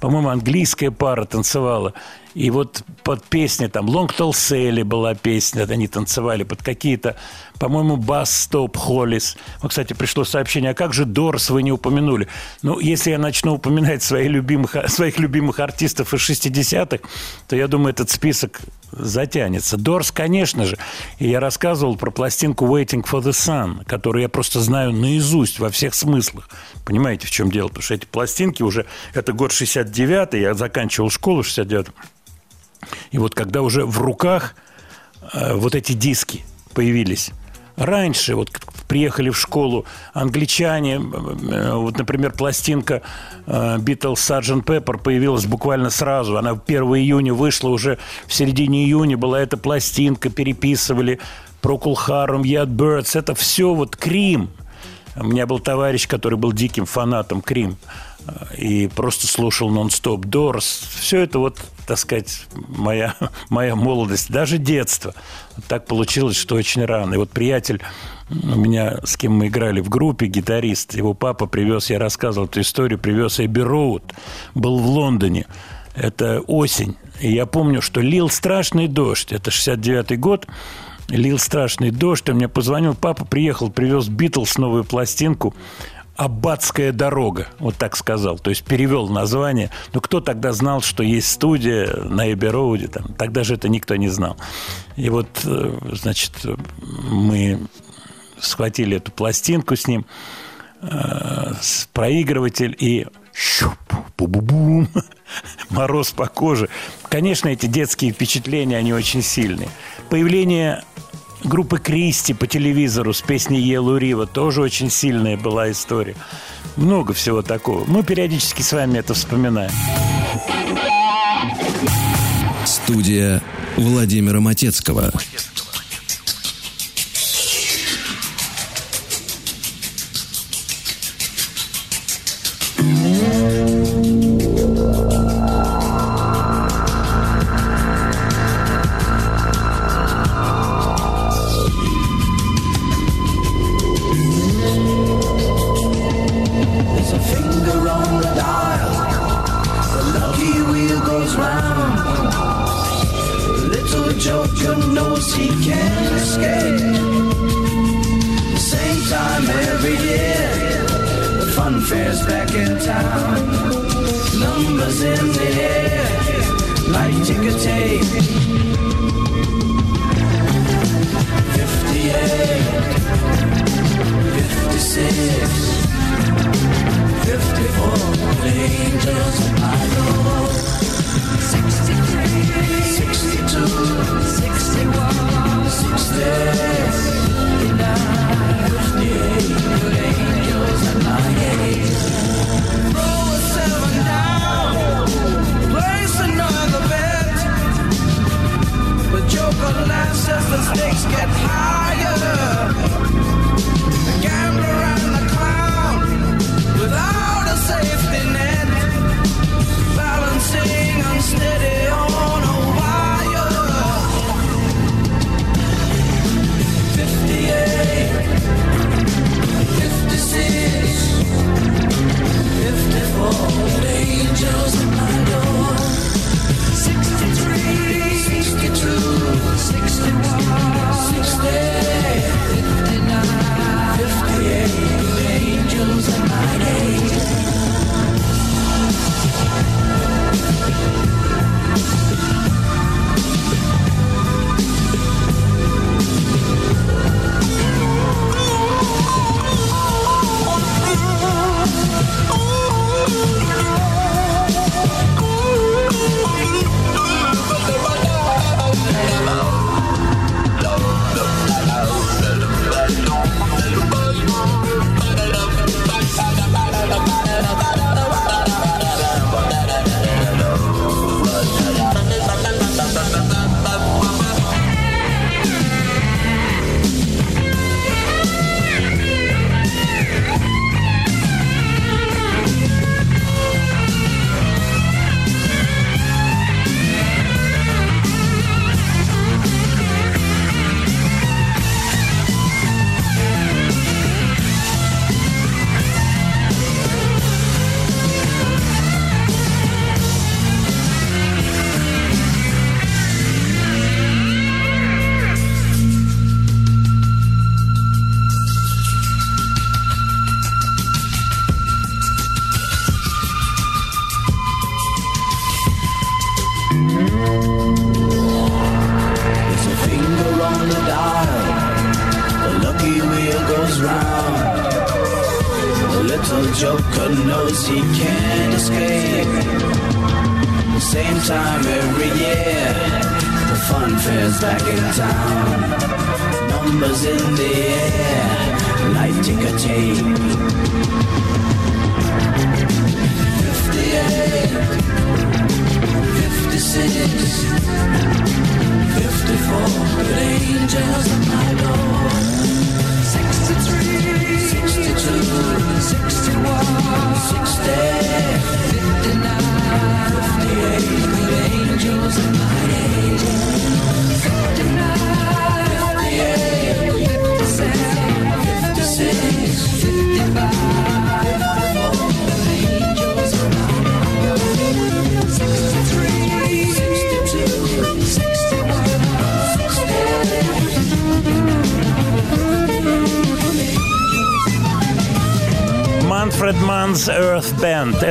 по-моему, английская пара танцевала. И вот под песни, там, Long Tall Sally была песня, они танцевали под какие-то, по-моему, Bass Stop Hollis. Вот, кстати, пришло сообщение, а как же Дорс вы не упомянули? Ну, если я начну упоминать своих любимых, своих любимых артистов из 60-х, то я думаю, этот список затянется. Дорс, конечно же. И я рассказывал про пластинку Waiting for the Sun, которую я просто знаю наизусть во всех смыслах. Понимаете, в чем дело? Потому что эти пластинки уже... Это год 69-й, я заканчивал школу в 69-м. И вот когда уже в руках э, вот эти диски появились, раньше, вот приехали в школу англичане, э, вот, например, пластинка Beatles Sgt. Pepper появилась буквально сразу. Она 1 июня вышла, уже в середине июня была эта пластинка, переписывали Procol Harum, Yardbirds. Это все вот Крим. У меня был товарищ, который был диким фанатом Крим и просто слушал нон-стоп Дорс. Все это вот, так сказать, моя, моя молодость, даже детство. Так получилось, что очень рано. И вот приятель у меня, с кем мы играли в группе, гитарист, его папа привез, я рассказывал эту историю, привез Эбби Роуд, был в Лондоне. Это осень. И я помню, что лил страшный дождь. Это 69-й год. Лил страшный дождь. Он мне позвонил, папа приехал, привез Битлз новую пластинку. Аббатская дорога, вот так сказал. То есть перевел название. Но кто тогда знал, что есть студия на Эбби Там? Тогда же это никто не знал. И вот, э, значит, мы схватили эту пластинку с ним, э, проигрыватель и щуп, бу-бу-бум, мороз по коже. Конечно, эти детские впечатления, они очень сильные. Появление группы Кристи по телевизору с песней Yellow River тоже очень сильная была история. Много всего такого. Мы периодически с вами это вспоминаем. Студия Владимира Матецкого. There's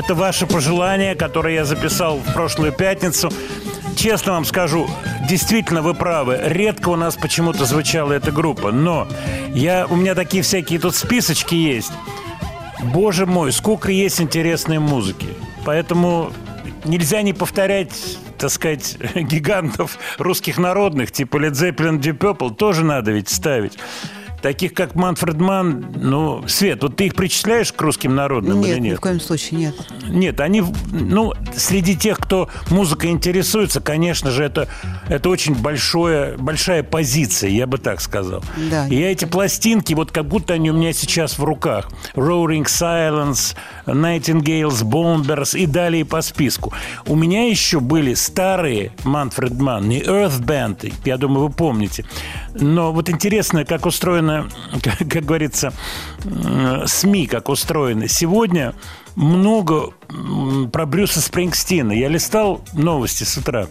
Это ваше пожелание, которое я записал в прошлую пятницу. Честно вам скажу, действительно вы правы. Редко у нас почему-то звучала эта группа. Но я, у меня такие всякие тут списочки есть. Боже мой, сколько есть интересной музыки. Поэтому нельзя не повторять так сказать, гигантов русских народных, типа Led Zeppelin, Deep Purple, тоже надо ведь ставить. Таких, как Манфред Ман, ну, Свет, вот ты их причисляешь к русским народным Нет, или нет? ни в коем случае нет. Нет, они, ну, среди тех, кто музыкой интересуется, конечно же, это, это очень большое, большая позиция, я бы так сказал. Да. И я эти пластинки, вот как будто они у меня сейчас в руках. Roaring Silence, Nightingales, Bombers и далее по списку. У меня еще были старые Манфред Ман, не Earth Band, я думаю, вы помните. Но вот интересно, как устроено, как, как говорится, СМИ, как устроены. Сегодня много про Брюса Спрингстина. Я листал новости с утра.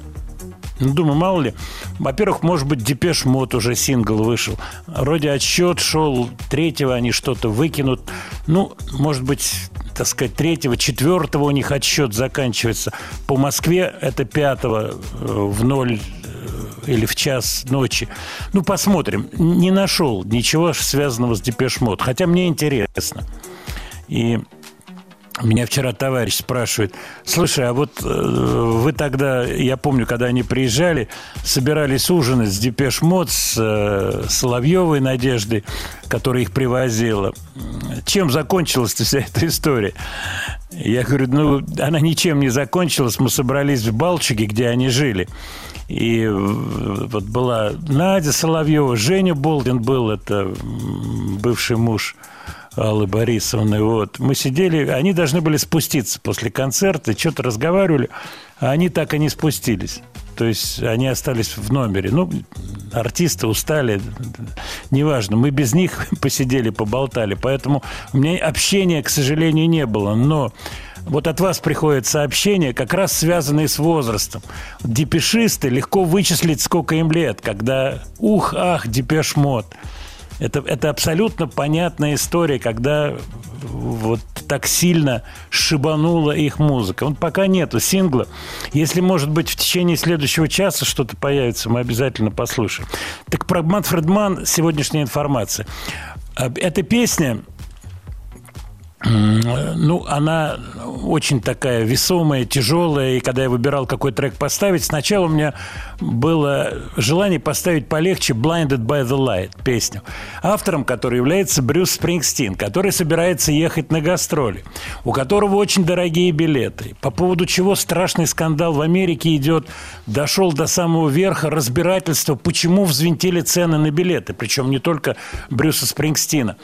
Думаю, мало ли. Во-первых, может быть, Depeche Mode уже сингл вышел. Вроде отсчет шел, третьего они что-то выкинут. Ну, может быть, так сказать, третьего, четвертого у них отсчет заканчивается. По Москве это пятого э, в ноль э, или в час ночи. Ну, посмотрим. Не нашел ничего связанного с Depeche Mode. Хотя мне интересно. И меня вчера товарищ спрашивает, слушай, а вот э, вы тогда, я помню, когда они приезжали, собирались ужинать с Depeche Mode, с э, Соловьевой Надеждой, которая их привозила. Чем закончилась вся эта история? Я говорю, ну, она ничем не закончилась. Мы собрались в Балчуге, где они жили. И э, вот была Надя Соловьева, Женя Болдин был, это бывший муж Аллы Борисовны. Вот. Мы сидели, они должны были спуститься после концерта, что-то разговаривали, а они так и не спустились. То есть они остались в номере. Ну, артисты устали, неважно. Мы без них посидели, поболтали. Поэтому у меня общения, к сожалению, не было. Но вот от вас приходят сообщения, как раз связанные с возрастом. Депешисты легко вычислить, сколько им лет, когда ух-ах, депеш-мод. Это, это абсолютно понятная история, когда вот так сильно шибанула их музыка. Вот пока нету сингла. Если, может быть, в течение следующего часа что-то появится, мы обязательно послушаем. Так про Манфред Ман сегодняшняя информация. Эта песня ну, она очень такая весомая, тяжелая. И когда я выбирал, какой трек поставить, сначала у меня было желание поставить полегче «Blinded by the Light» песню. Автором которой является Брюс Спрингстин, который собирается ехать на гастроли, у которого очень дорогие билеты, по поводу чего страшный скандал в Америке идет, дошел до самого верха разбирательства, почему взвинтили цены на билеты, причем не только Брюса Спрингстина.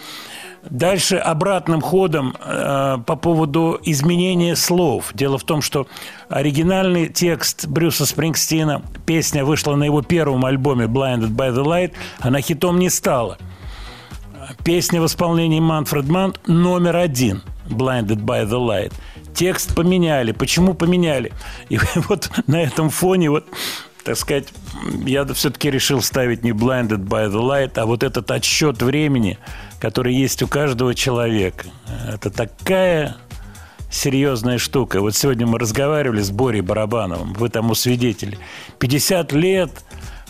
Дальше обратным ходом э, по поводу изменения слов. Дело в том, что оригинальный текст Брюса Спрингстина, песня вышла на его первом альбоме «Blinded by the Light», она хитом не стала. Песня в исполнении Манфред Манн номер один «Blinded by the Light». Текст поменяли. Почему поменяли? И вот на этом фоне вот так сказать, я все-таки решил ставить не blinded by the light, а вот этот отсчет времени, который есть у каждого человека. Это такая серьезная штука. Вот сегодня мы разговаривали с Борей Барабановым, вы тому свидетели. 50 лет,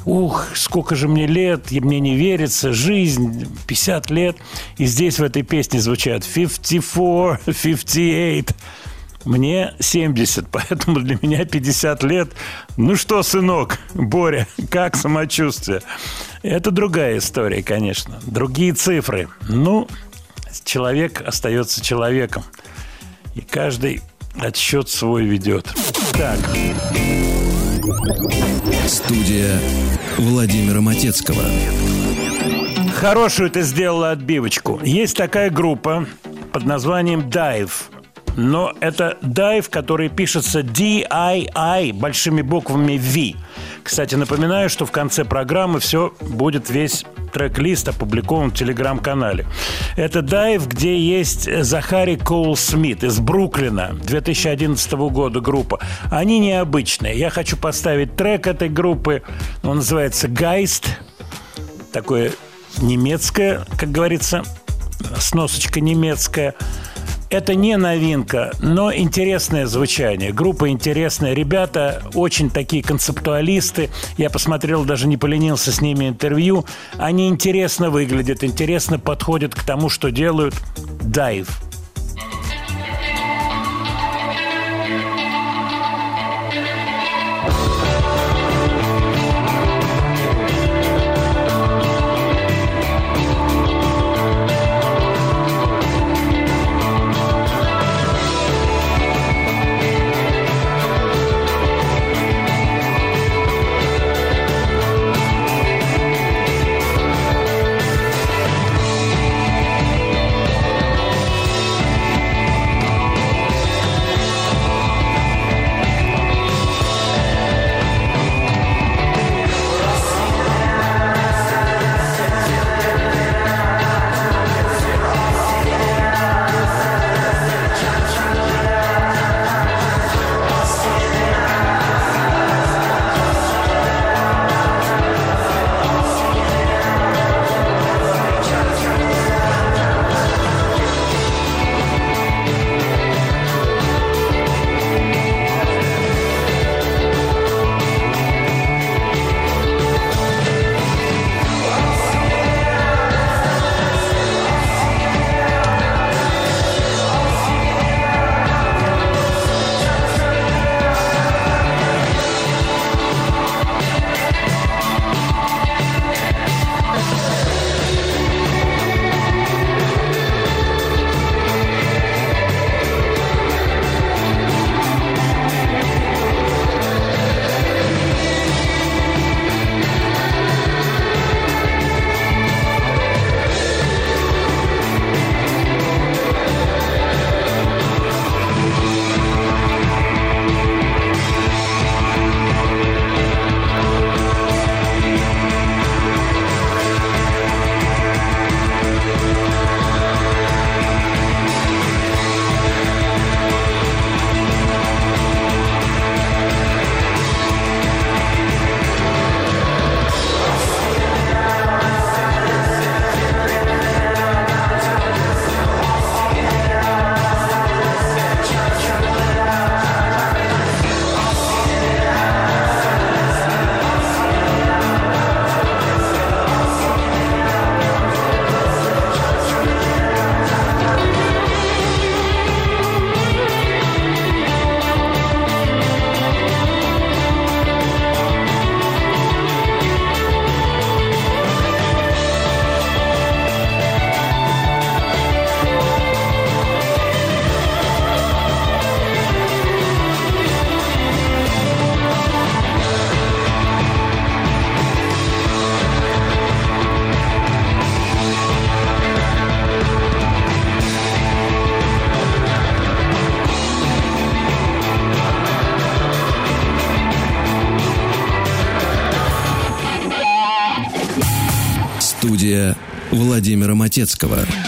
ух, сколько же мне лет, и мне не верится, жизнь, 50 лет. И здесь в этой песне звучат 54, 58. Мне 70, поэтому для меня 50 лет. Ну что, сынок, Боря, как самочувствие? Это другая история, конечно. Другие цифры. Ну, человек остается человеком. И каждый отсчет свой ведет. Так. Студия Владимира Матецкого. Хорошую ты сделала отбивочку. Есть такая группа под названием Dive. Но это Dive, который пишется D-I-I большими буквами V. Кстати, напоминаю, что в конце программы все будет весь трек-лист опубликован в телеграм-канале. Это Дайв, где есть Захари Коул Смит из Бруклина 2011 года группа. Они необычные. Я хочу поставить трек этой группы. Он называется «Гайст». Такое немецкое, как говорится, сносочка немецкая. Это не новинка, но интересное звучание. Группа интересная. Ребята очень такие концептуалисты. Я посмотрел, даже не поленился с ними интервью. Они интересно выглядят, интересно подходят к тому, что делают. Дайв. Владимира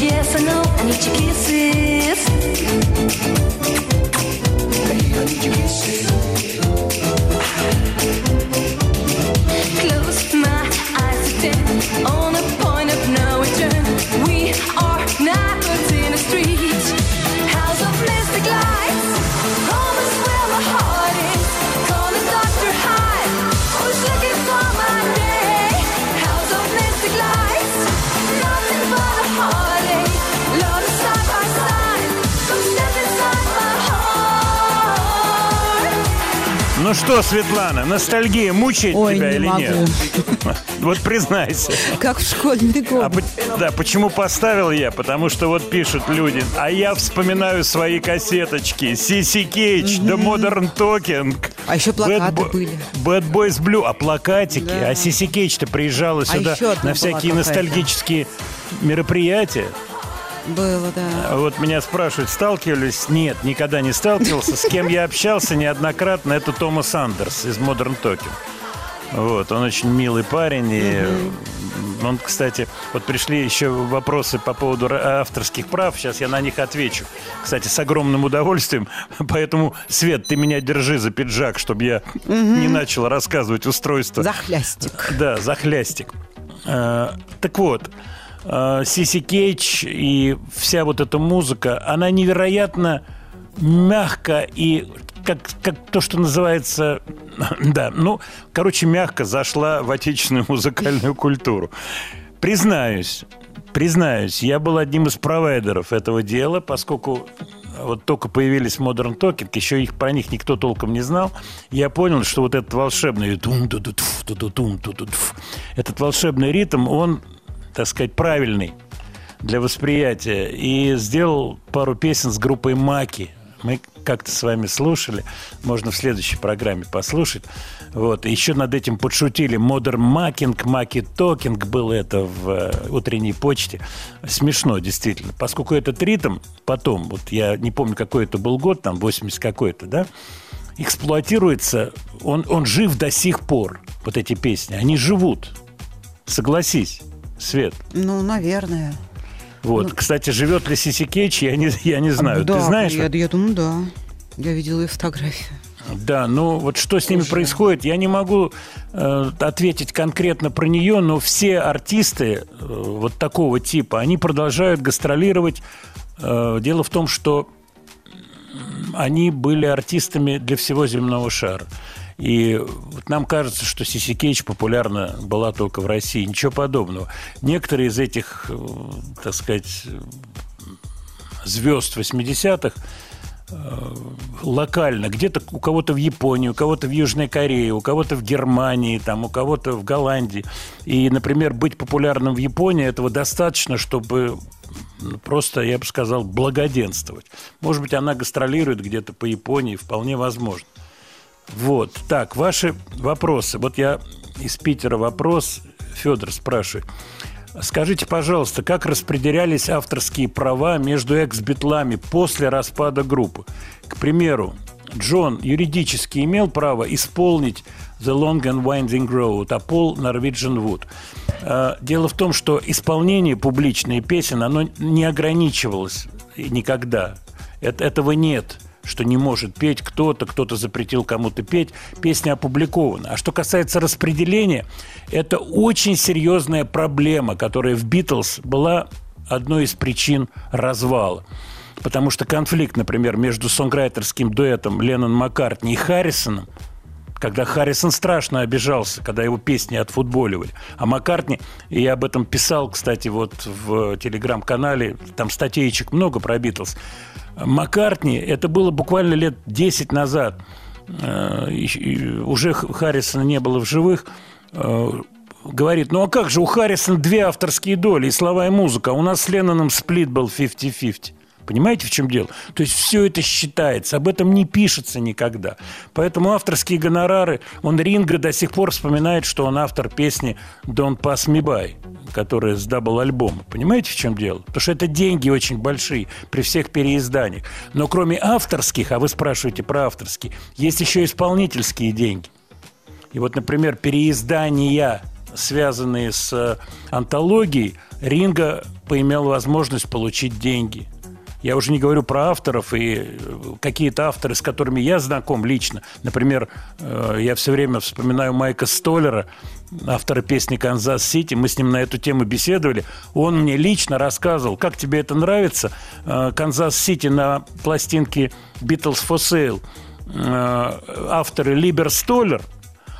yes or no? I need your kisses. Что, Светлана, ностальгия мучает Ой, тебя не или могу. нет? Вот признайся. Как в школьный год. А, да, почему поставил я? Потому что вот пишут люди, а я вспоминаю свои кассеточки. Сиси Кейдж, The Modern Talking. А еще плакаты Bad были. Bad Boys Blue, а плакатики. Да. А Сиси Кейдж-то приезжала А сюда на всякие ностальгические мероприятия. Было, да. Вот меня спрашивают, сталкивались? Нет, никогда не сталкивался. С кем я общался неоднократно, это Томас Андерс из Modern Talking. Вот, он очень милый парень. И он, кстати, вот пришли еще вопросы по поводу авторских прав. Сейчас я на них отвечу. Кстати, с огромным удовольствием. Поэтому, Свет, ты меня держи за пиджак, чтобы я не начал рассказывать устройство. Захлястик. Да, захлястик. Э, Так вот, Сиси Кейдж и вся вот эта музыка, она невероятно мягко и как, как то, что называется, да, ну, короче, мягко зашла в отечественную музыкальную культуру. Признаюсь, признаюсь, я был одним из провайдеров этого дела, поскольку вот только появились Modern Talking, еще их про них никто толком не знал, я понял, что вот этот волшебный этот волшебный ритм, он, так сказать, правильный для восприятия. И сделал пару песен с группой Маки. Мы как-то с вами слушали. Можно в следующей программе послушать. Вот. И еще над этим подшутили. Модерн Макинг, Маки Talking было это в э, утренней почте. Смешно, действительно. Поскольку этот ритм потом, вот я не помню, какой это был год, там 80 какой-то, да, эксплуатируется, он, он жив до сих пор, вот эти песни. Они живут. Согласись, Свет. Ну, наверное. Вот. Кстати, живет ли Сиси Кейдж, я не, я не знаю. Ну, да, Ты знаешь? Я, я думаю, да. Я видела ее фотографию. Да, ну вот что с ними происходит, я не могу э, ответить конкретно про нее, но все артисты э, вот такого типа, они продолжают гастролировать. Э, дело в том, что они были артистами для всего земного шара. И вот нам кажется, что Сиси Кейдж популярна была только в России. Ничего подобного. Некоторые из этих, э, так сказать, звезд 80-х э, локально, где-то у кого-то в Японии, у кого-то в Южной Корее, у кого-то в Германии, там, у кого-то в Голландии. И, например, быть популярным в Японии этого достаточно, чтобы ну, просто, я бы сказал, благоденствовать. Может быть, она гастролирует где-то по Японии, вполне возможно. Вот. Так, ваши вопросы. Вот я из Питера вопрос. Федор спрашивает. Скажите, пожалуйста, как распределялись авторские права между экс-битлами после распада группы? К примеру, Джон юридически имел право исполнить The Long and Winding Road, а Пол Norwegian Wood. Э, Дело в том, что исполнение публичной песен, оно не ограничивалось никогда. Это- этого нет что не может петь кто-то, кто-то запретил кому-то петь, песня опубликована. А что касается распределения, это очень серьезная проблема, которая в «Битлз» была одной из причин развала. Потому что конфликт, например, между сонграйтерским дуэтом Леннон Маккартни и Харрисоном когда Харрисон страшно обижался, когда его песни отфутболивали. А Маккартни, и я об этом писал, кстати, вот в телеграм-канале, там статейчик много про Битлз. Маккартни, это было буквально лет 10 назад, э, уже Харрисона не было в живых, э, говорит, ну а как же, у Харрисона две авторские доли, и слова, и музыка, а у нас с Ленноном split был 50-50. Понимаете, в чем дело? То есть все это считается, об этом не пишется никогда. Поэтому авторские гонорары, он Ринго до сих пор вспоминает, что он автор песни «Don't Pass Me By», которая с double-альбома. Понимаете, в чем дело? Потому что это деньги очень большие при всех переизданиях. Но кроме авторских, а вы спрашиваете про авторские, есть еще исполнительские деньги. И вот, например, переиздания, связанные с э, антологией, Ринго поимел возможность получить деньги. Я уже не говорю про авторов и э, какие-то авторы, с которыми я знаком лично. Например, э, я все время вспоминаю Майка Столлера, автора песни «Kansas City». Мы с ним на эту тему беседовали. Он мне лично рассказывал, как тебе это нравится. Э, «Kansas City» на пластинке «Beatles for Sale». Авторы Либер Столлер –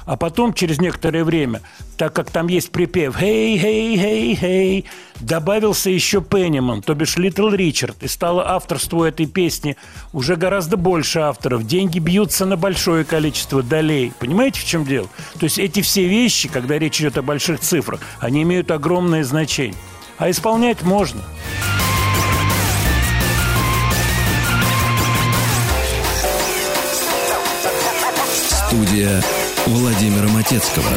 а потом, через некоторое время, так как там есть припев «Хей, хей, хей, хей», добавился еще Пенниман, то бишь Литл Ричард, и стало авторство этой песни уже гораздо больше авторов. Деньги бьются на большое количество долей. Понимаете, в чем дело? То есть эти все вещи, когда речь идет о больших цифрах, они имеют огромное значение. А исполнять можно. Студия Владимира Матецкого.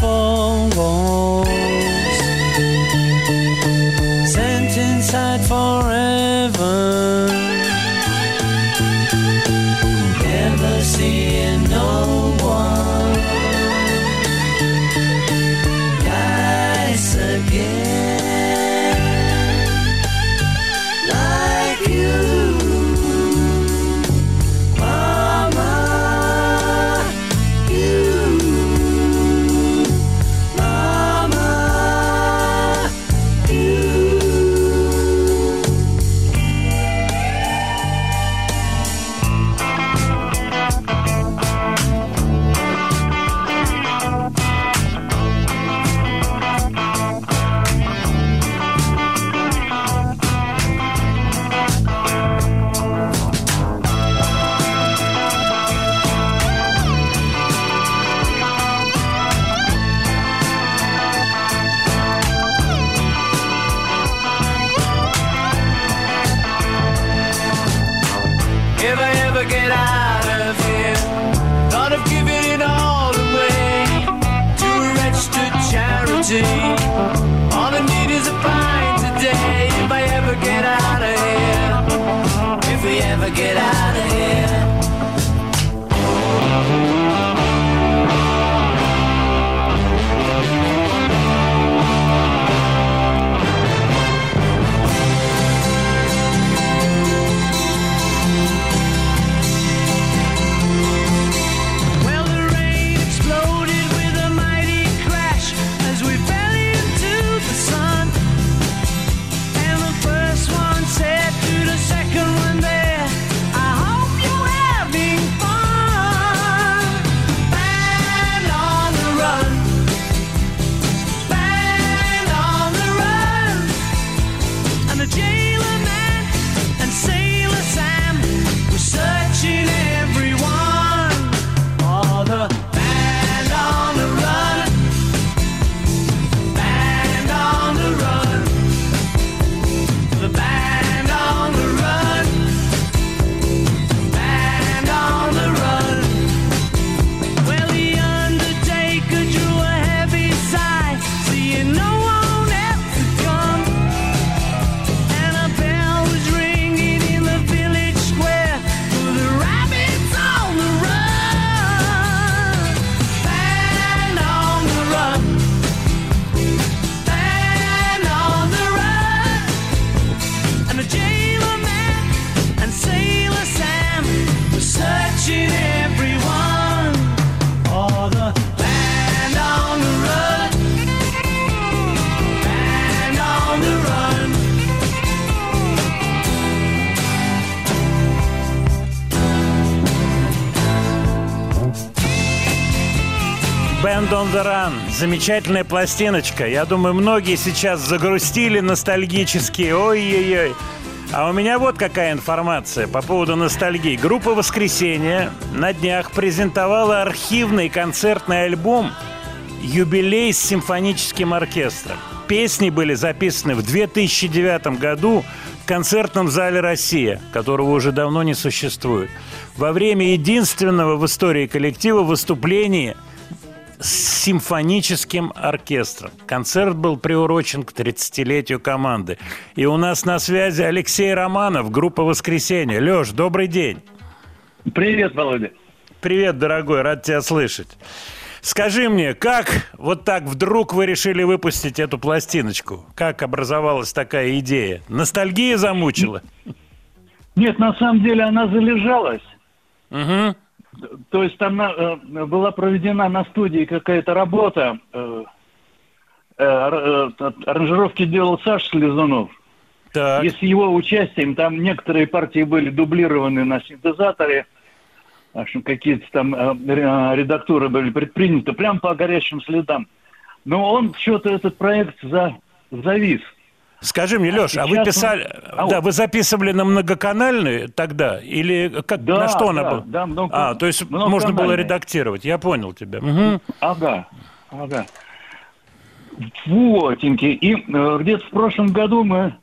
风。On the Run. Замечательная пластиночка. Я думаю, многие сейчас загрустили ностальгически. Ой-ой-ой. А у меня вот какая информация по поводу ностальгии. Группа «Воскресенье» на днях презентовала архивный концертный альбом «Юбилей с симфоническим оркестром». Песни были записаны в 2009 году в концертном зале «Россия», которого уже давно не существует. Во время единственного в истории коллектива выступления с симфоническим оркестром. Концерт был приурочен к 30-летию команды. И у нас на связи Алексей Романов, группа «Воскресенье». Леш, добрый день. Привет, Володя. Привет, дорогой, рад тебя слышать. Скажи мне, как вот так вдруг вы решили выпустить эту пластиночку? Как образовалась такая идея? Ностальгия замучила? Нет, на самом деле она залежалась. Угу. То есть там на- э, была проведена на студии какая-то работа. э, э, ар- Аранжировки делал Саша Слезунов. Так. И с его участием там некоторые партии были дублированы на синтезаторе. В общем, какие-то там ре- редактуры были предприняты прямо по горящим следам. Но он что-то этот проект за, завис. Скажи мне, Леш, а вы сейчас писали, он- да, вы записывали на многоканальную тогда или как Да, на что она да, была? да, много- а, то есть можно было редактировать. Я понял тебя. Мгм. Ага, ага. Вотеньки. И э, где-то в прошлом году мы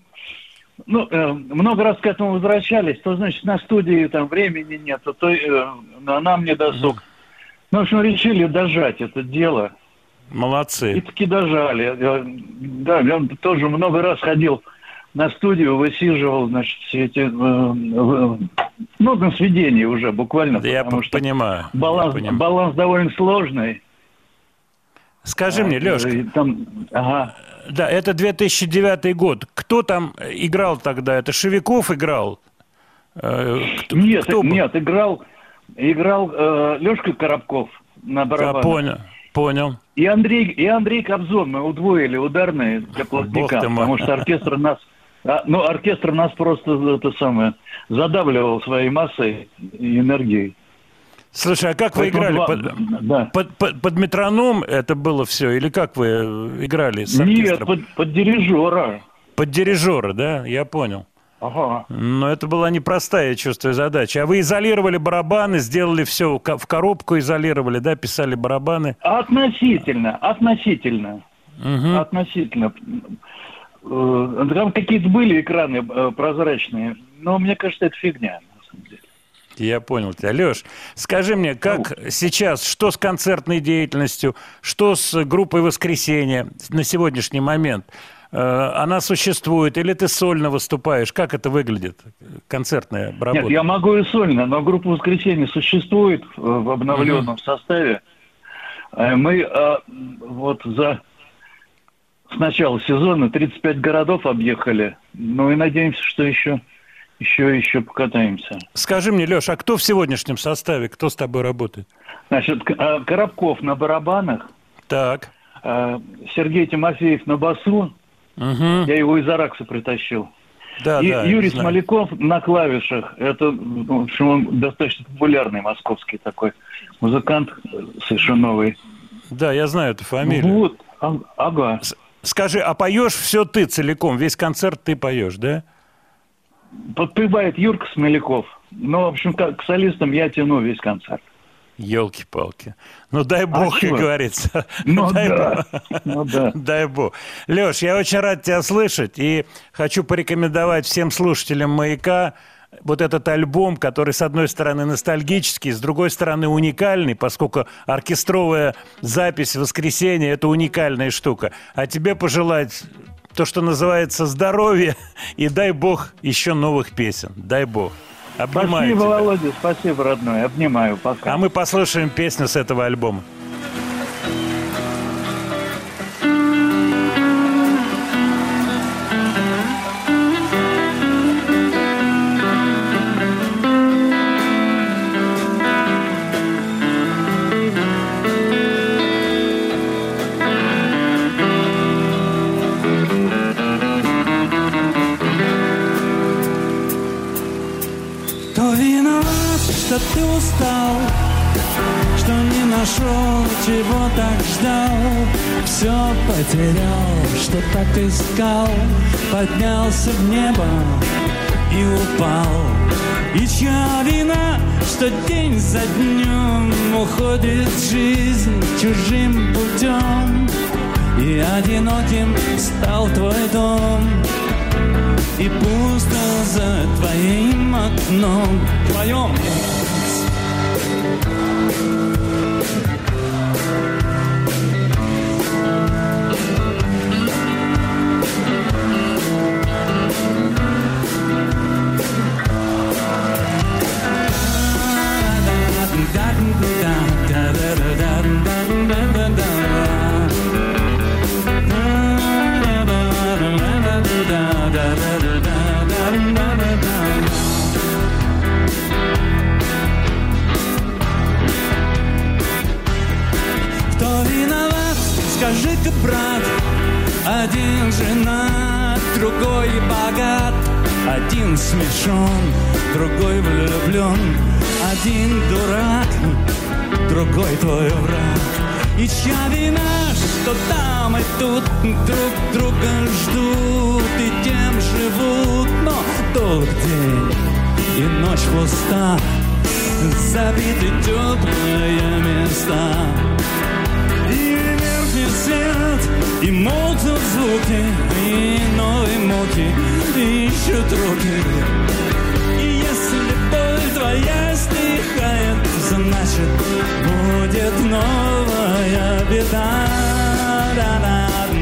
ну, э, много раз к этому возвращались, то, значит, на студии там времени нет, то э, на- нам не досуг. Ну, в общем, решили дожать это дело. И Молодцы. таки дожали. Э, Да, я тоже много раз ходил на студию, высиживал, значит, все эти... э, э, ну, на сведении уже буквально. Да я что понимаю. я Баланс, понимаю. баланс довольно сложный. Скажи мне, Леш, И там, ага. да, это 2009 год. Кто там играл тогда? Это Шевиков играл? Кто- Нет, кто нет, играл, играл э, Лешка Коробков на А, барабанах. понял, понял. И Андрей, и Андрей Кобзон, мы удвоили ударные для плотника, потому что оркестр нас, а, ну, оркестр нас просто это самое задавливал своей массой и энергией. Слушай, а как вы Поэтому играли? два- Под, да. под- под- под метроном это было все? Или как вы играли с Нет, оркестром? под, под дирижера. Под дирижера, да? Я понял. Ага. Но это была непростая, я чувствую, задача. А вы изолировали барабаны, сделали все в коробку, изолировали, да, писали барабаны. Относительно, относительно. Мгм. Относительно. Э, Там какие-то были экраны э, прозрачные, но мне кажется, это фигня. на самом деле. Я понял тебя. Леш, скажи мне, как сейчас, что с концертной деятельностью, что с группой «Воскресенье» на сегодняшний момент? Э, Она существует или ты сольно выступаешь? Как это выглядит, концертная работа? Нет, я могу и сольно, но группа «Воскресенье» существует э, в обновленном составе. Э, Мы вот за с начала сезона 35 городов объехали. Ну и надеемся, что еще, еще, еще покатаемся. Скажи мне, Леш, а кто в сегодняшнем составе, кто с тобой работает? Значит, Коробков на барабанах, Так. Сергей Тимофеев на басу. Мгм. Я его из Аракса притащил. Да, и да, Юрий знаю. Смоляков на клавишах. Это, в общем, он достаточно популярный московский такой музыкант, совершенно новый. Да, я знаю эту фамилию. Вот, а- ага. Скажи, а поешь все ты целиком, весь концерт ты поешь, да? Подпевает Юрка Смоляков. Ну, в общем, как к солистам я тяну весь концерт. Елки-палки. Ну дай бог, как чё? говорится. Ну дай да, бог. ну да. Дай бог. Леш, я очень рад тебя слышать и хочу порекомендовать всем слушателям «Маяка» вот этот альбом, который, с одной стороны, ностальгический, с другой стороны, уникальный, поскольку оркестровая запись воскресенье – это уникальная штука. А тебе пожелать то, что называется здоровье, и дай бог еще новых песен. Дай бог. Обнимаю Спасибо, тебя. Володя, спасибо, родной. Обнимаю, пока. А мы послушаем песню с этого альбома. Чего так ждал, все потерял, что так искал, поднялся в небо и упал. И чья вина, что день за днем уходит жизнь чужим путем, и одиноким стал твой дом. И пусто за твоим окном. Твоем скажи-ка, брат Один женат, другой богат. Один смешон, другой влюблен Один дурак, другой твой враг. И чья вина, что там и тут друг друга ждут И тем живут, но долг день и ночь пуста Забиты теплые места меркнет свет, и молкнут звуки, и новые муки ищут руки. И если боль твоя стихает, значит будет новая беда. И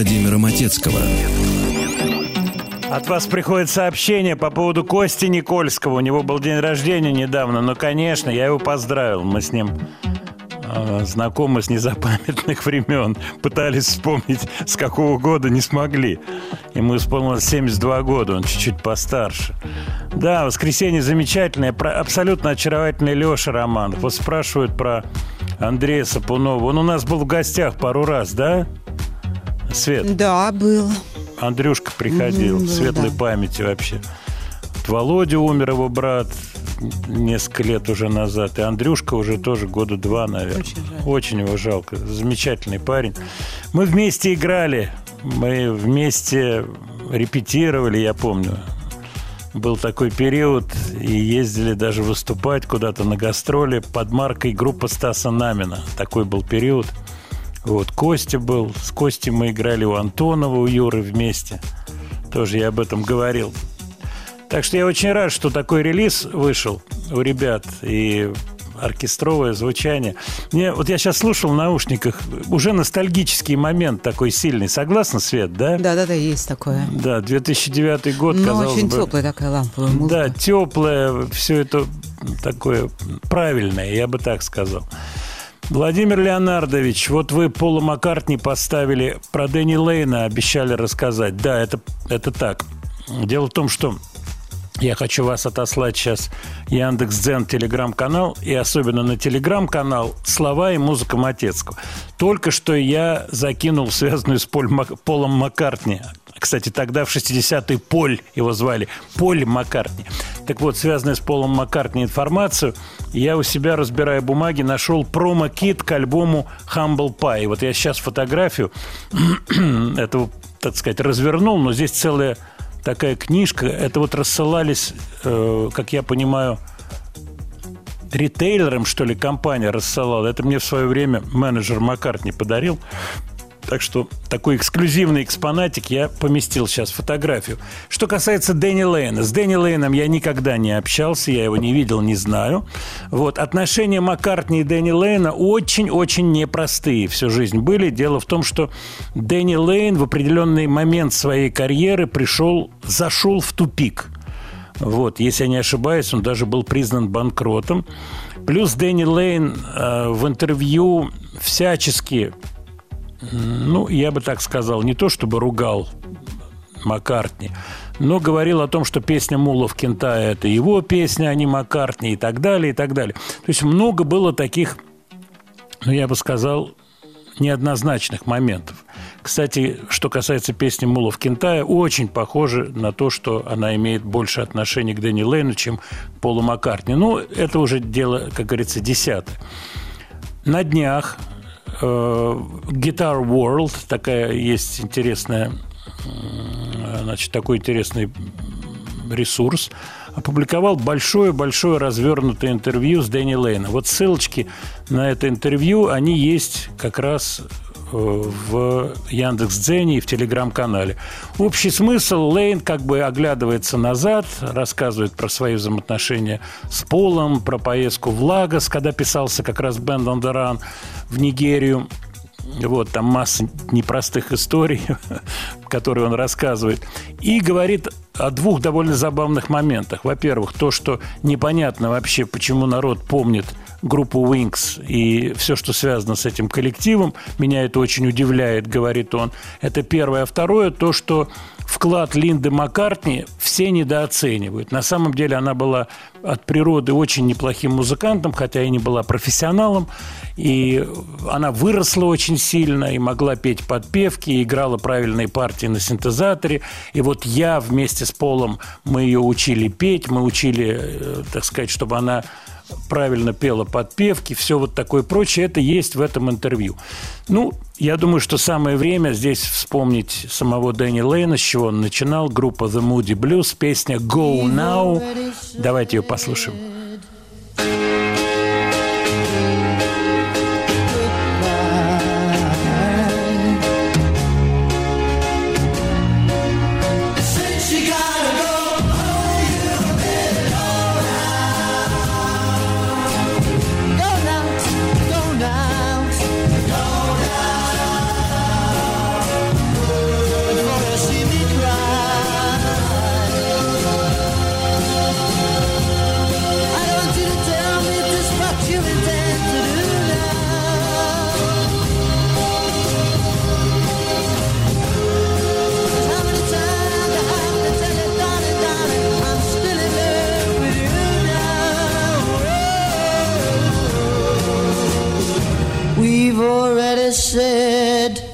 Владимира Матецкого. От вас приходит сообщение по поводу Кости Никольского. У него был день рождения недавно. Ну, конечно, я его поздравил. Мы с ним э, знакомы с незапамятных времен. Пытались вспомнить, с какого года не смогли. Ему исполнилось 72 года, он чуть-чуть постарше. Да, «Воскресенье» замечательное, про- абсолютно очаровательный Леша Роман. Вот спрашивают про Андрея Сапунова. Он у нас был в гостях пару раз, да? Свет? Да, был. Андрюшка приходил, Мгм, светлой да. памяти вообще. Володя умер, его брат. несколько лет уже назад. И Андрюшка уже тоже года два, наверное. Очень жаль. Очень его жалко. Замечательный парень. Мы вместе играли. Мы вместе репетировали, я помню. Был такой период, и ездили даже выступать куда-то на гастроли под маркой группа Стаса Намина. Такой был период. Вот, Костя был. С Костей мы играли у Антонова, у Юры вместе. Тоже я об этом говорил. Так что я очень рад, что такой релиз вышел у ребят. И оркестровое звучание. Мне, вот я сейчас слушал в наушниках, уже ностальгический момент такой сильный. Согласна, Свет, да? Да-да-да, есть такое. Да, 2009 год, Но казалось очень бы. теплая такая ламповая музыка. Да, теплое, все это такое правильное, я бы так сказал. Владимир Леонардович, вот вы Пола Маккартни поставили, про Дэнни Лейна обещали рассказать. Да, это, это так. Дело в том, что я хочу вас отослать сейчас Яндекс.Дзен телеграм-канал и особенно на телеграм-канал «Слова и музыка Матецкого». Только что я закинул связанную с Полом Маккартни. Кстати, тогда в 60-е Поль его звали. Поль Маккартни. Так вот, связанную с Полом Маккартни информацию, я у себя, разбирая бумаги, нашел промо-кит к альбому Humble Pie. Вот я сейчас фотографию этого, так сказать, развернул, но здесь целая такая книжка. Это вот рассылались, э, как я понимаю, ритейлерам, что ли, компания рассылала. Это мне в свое время менеджер Маккартни подарил. Так что такой эксклюзивный экспонатик я поместил сейчас фотографию. Что касается Дэнни Лейна. С Дэнни Лейном я никогда не общался, я его не видел, не знаю. Вот. Отношения Маккартни и Дэнни Лейна очень-очень непростые всю жизнь были. Дело в том, что Дэнни Лейн в определенный момент своей карьеры пришел, зашел в тупик. Вот, если я не ошибаюсь, он даже был признан банкротом. Плюс Дэнни Лейн э, в интервью всячески, ну, я бы так сказал, не то чтобы ругал Маккартни, но говорил о том, что песня Мулов Кентая – это его песня, а не Маккартни и так далее, и так далее. То есть много было таких, ну, я бы сказал, неоднозначных моментов. Кстати, что касается песни Мулов Кентая, очень похоже на то, что она имеет больше отношения к Дэнни Лейну, чем Полу Маккартни. Ну, это уже дело, как говорится, десятое. На днях Guitar World, такая есть интересная, значит, такой интересный ресурс, опубликовал большое-большое развернутое интервью с Дэнни Лейном. Вот ссылочки на это интервью, они есть как раз э, в Яндекс.Дзене и в Телеграм-канале. Общий смысл Лейн как бы оглядывается назад, рассказывает про свои взаимоотношения с Полом, про поездку в Лагос, когда писался как раз the Run в Нигерию. Вот, там масса непростых историй, которые он рассказывает. И говорит о двух довольно забавных моментах. Во-первых, то, что непонятно вообще, почему народ помнит группу Wings и все, что связано с этим коллективом. Меня это очень удивляет, говорит он. Это первое. А второе, то, что вклад Линды Маккартни все недооценивают. На самом деле она была от природы очень неплохим музыкантом, хотя и не была профессионалом. И она выросла очень сильно и могла петь подпевки, и играла правильные партии на синтезаторе. И вот я вместе с Полом, мы ее учили петь, мы учили, э, так сказать, чтобы она правильно пела подпевки, все вот такое прочее, это есть в этом интервью. Ну, я думаю, что самое время здесь вспомнить самого Дэнни Лейна, с чего он начинал, группа The Moody Blues, песня «Go Now». Давайте ее послушаем. Since I said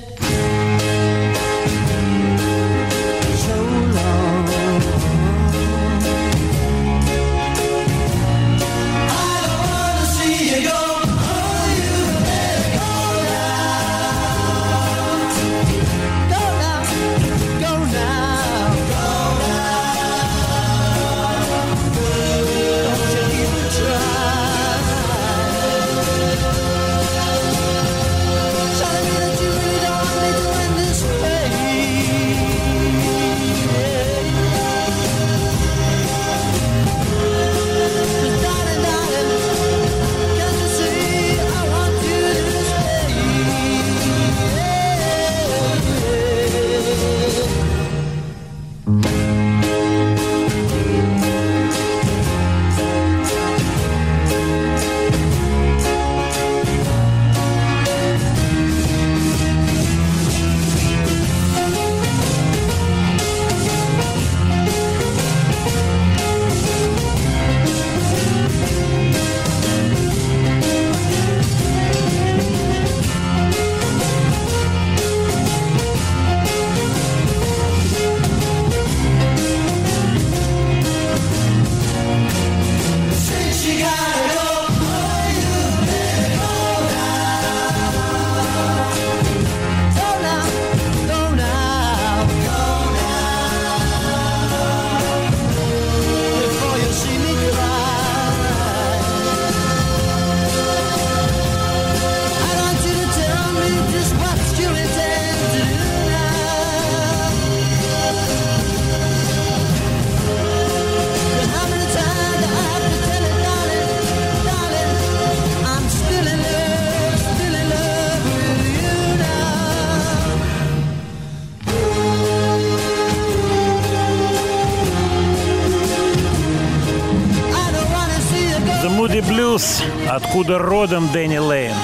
откуда родом Дэнни Лейн.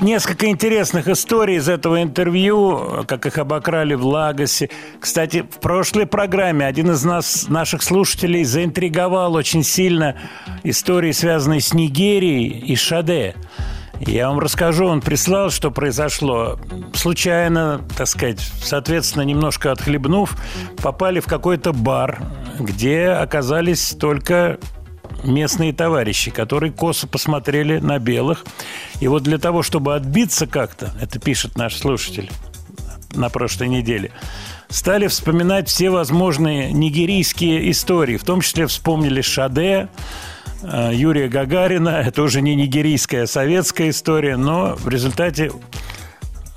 Несколько интересных историй из этого интервью, как их обокрали в Лагосе. Кстати, в прошлой программе один из нас, наших слушателей заинтриговал очень сильно истории, связанные с Нигерией и Шаде. Я вам расскажу, он прислал, что произошло. Случайно, так сказать, соответственно, немножко отхлебнув, попали в какой-то бар, где оказались только местные товарищи, которые косо посмотрели на белых. И вот для того, чтобы отбиться как-то, это пишет наш слушатель на прошлой неделе, стали вспоминать все возможные нигерийские истории. В том числе вспомнили Шаде, э, Юрия Гагарина. Это уже не нигерийская, а советская история, но в результате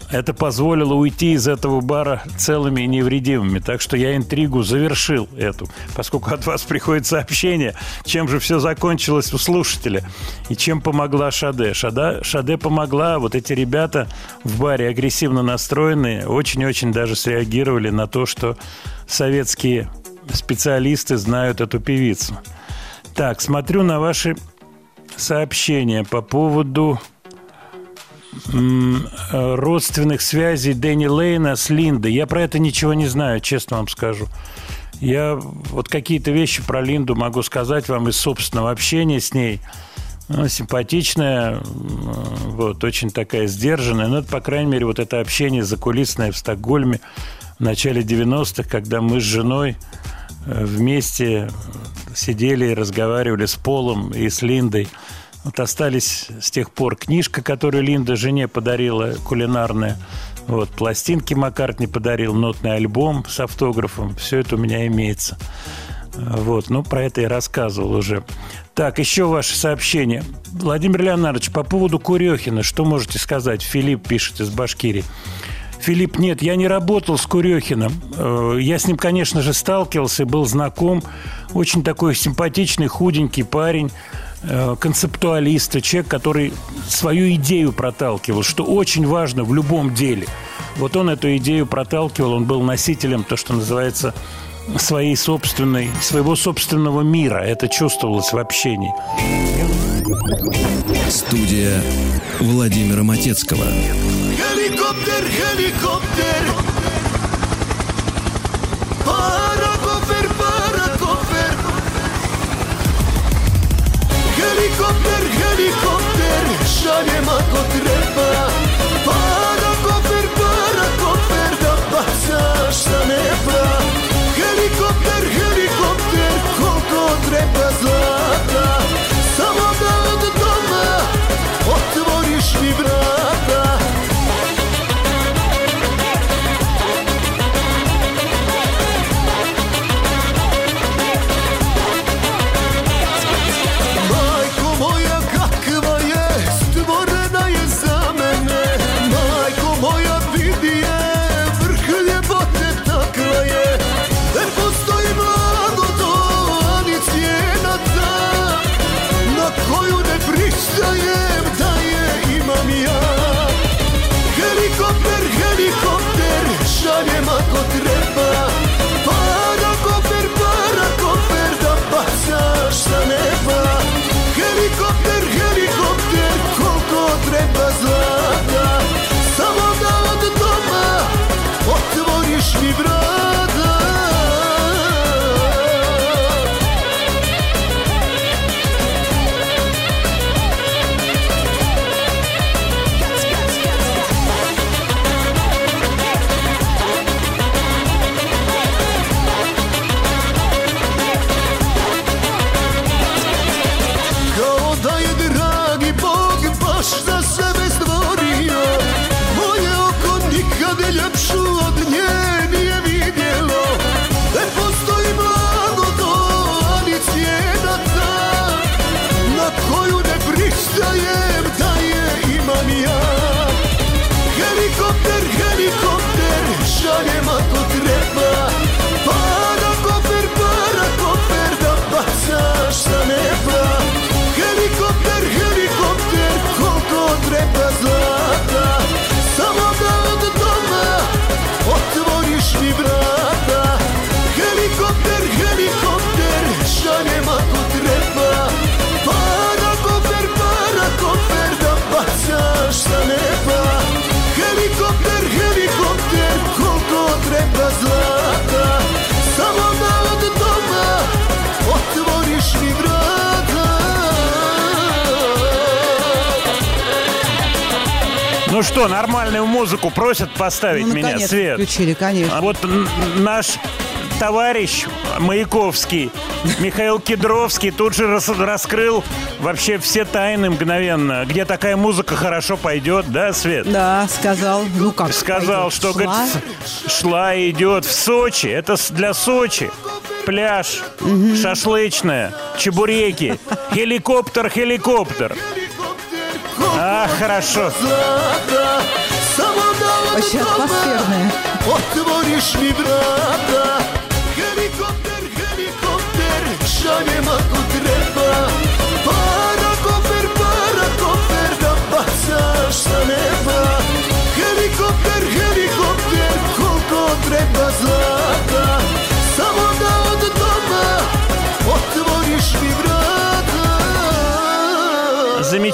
это позволило уйти из этого бара целыми и невредимыми. Так что я интригу завершил эту, поскольку от вас приходит сообщение, чем же все закончилось у слушателя и чем помогла Шаде. Шада, Шаде помогла, вот эти ребята в баре агрессивно настроенные очень-очень даже среагировали на то, что советские специалисты знают эту певицу. Так, смотрю на ваши сообщения по поводу родственных связей Дэнни Лейна с Линдой. Я про это ничего не знаю, честно вам скажу. Я вот какие-то вещи про Линду могу сказать вам из собственного общения с ней. Она симпатичная, вот, очень такая сдержанная. Ну, это, по крайней мере, вот это общение закулисное в Стокгольме в начале 90-х, когда мы с женой э, вместе сидели и разговаривали с Полом и с Линдой. Вот остались с тех пор книжка, которую Линда жене подарила, кулинарная. Вот, пластинки Маккартни подарил, нотный альбом с автографом. Все это у меня имеется. Вот, ну, про это я рассказывал уже. Так, еще ваше сообщение. Владимир Леонардович, по поводу Курехина, что можете сказать? Филипп пишет из Башкирии. Филипп, нет, я не работал с Курехиным. Э, Я с ним, конечно же, сталкивался, был знаком. Очень такой симпатичный, худенький парень, э, концептуалист, человек, который свою идею проталкивал, что очень важно в любом деле. Вот он эту идею проталкивал, он был носителем, то, что называется, своей собственной, своего собственного мира. Это чувствовалось в общении. Студия Владимира Матецкого. Helikopter, helikopter helikopter Šaljem ako treba. Para koper, para koper, Da pacaš pa sa neba Helikopter, helikopter Koliko treba zla. Ну что, нормальную музыку просят поставить Ну, меня, Свет. включили, конечно. А вот наш товарищ Маяковский, Михаил Кедровский, тут же рас- раскрыл вообще все тайны мгновенно. Где такая музыка хорошо пойдет, да, Свет? Да, сказал. Ну как? Сказал, пойдет? что Шла? говорит, шла и идет в Сочи. Это для Сочи. Пляж, шашлычная, чебуреки, хеликоптер, хеликоптер. А, хорошо. Очень атмосферная. Otvoriš mi vrata Helikopter, helikopter Šaljem ako treba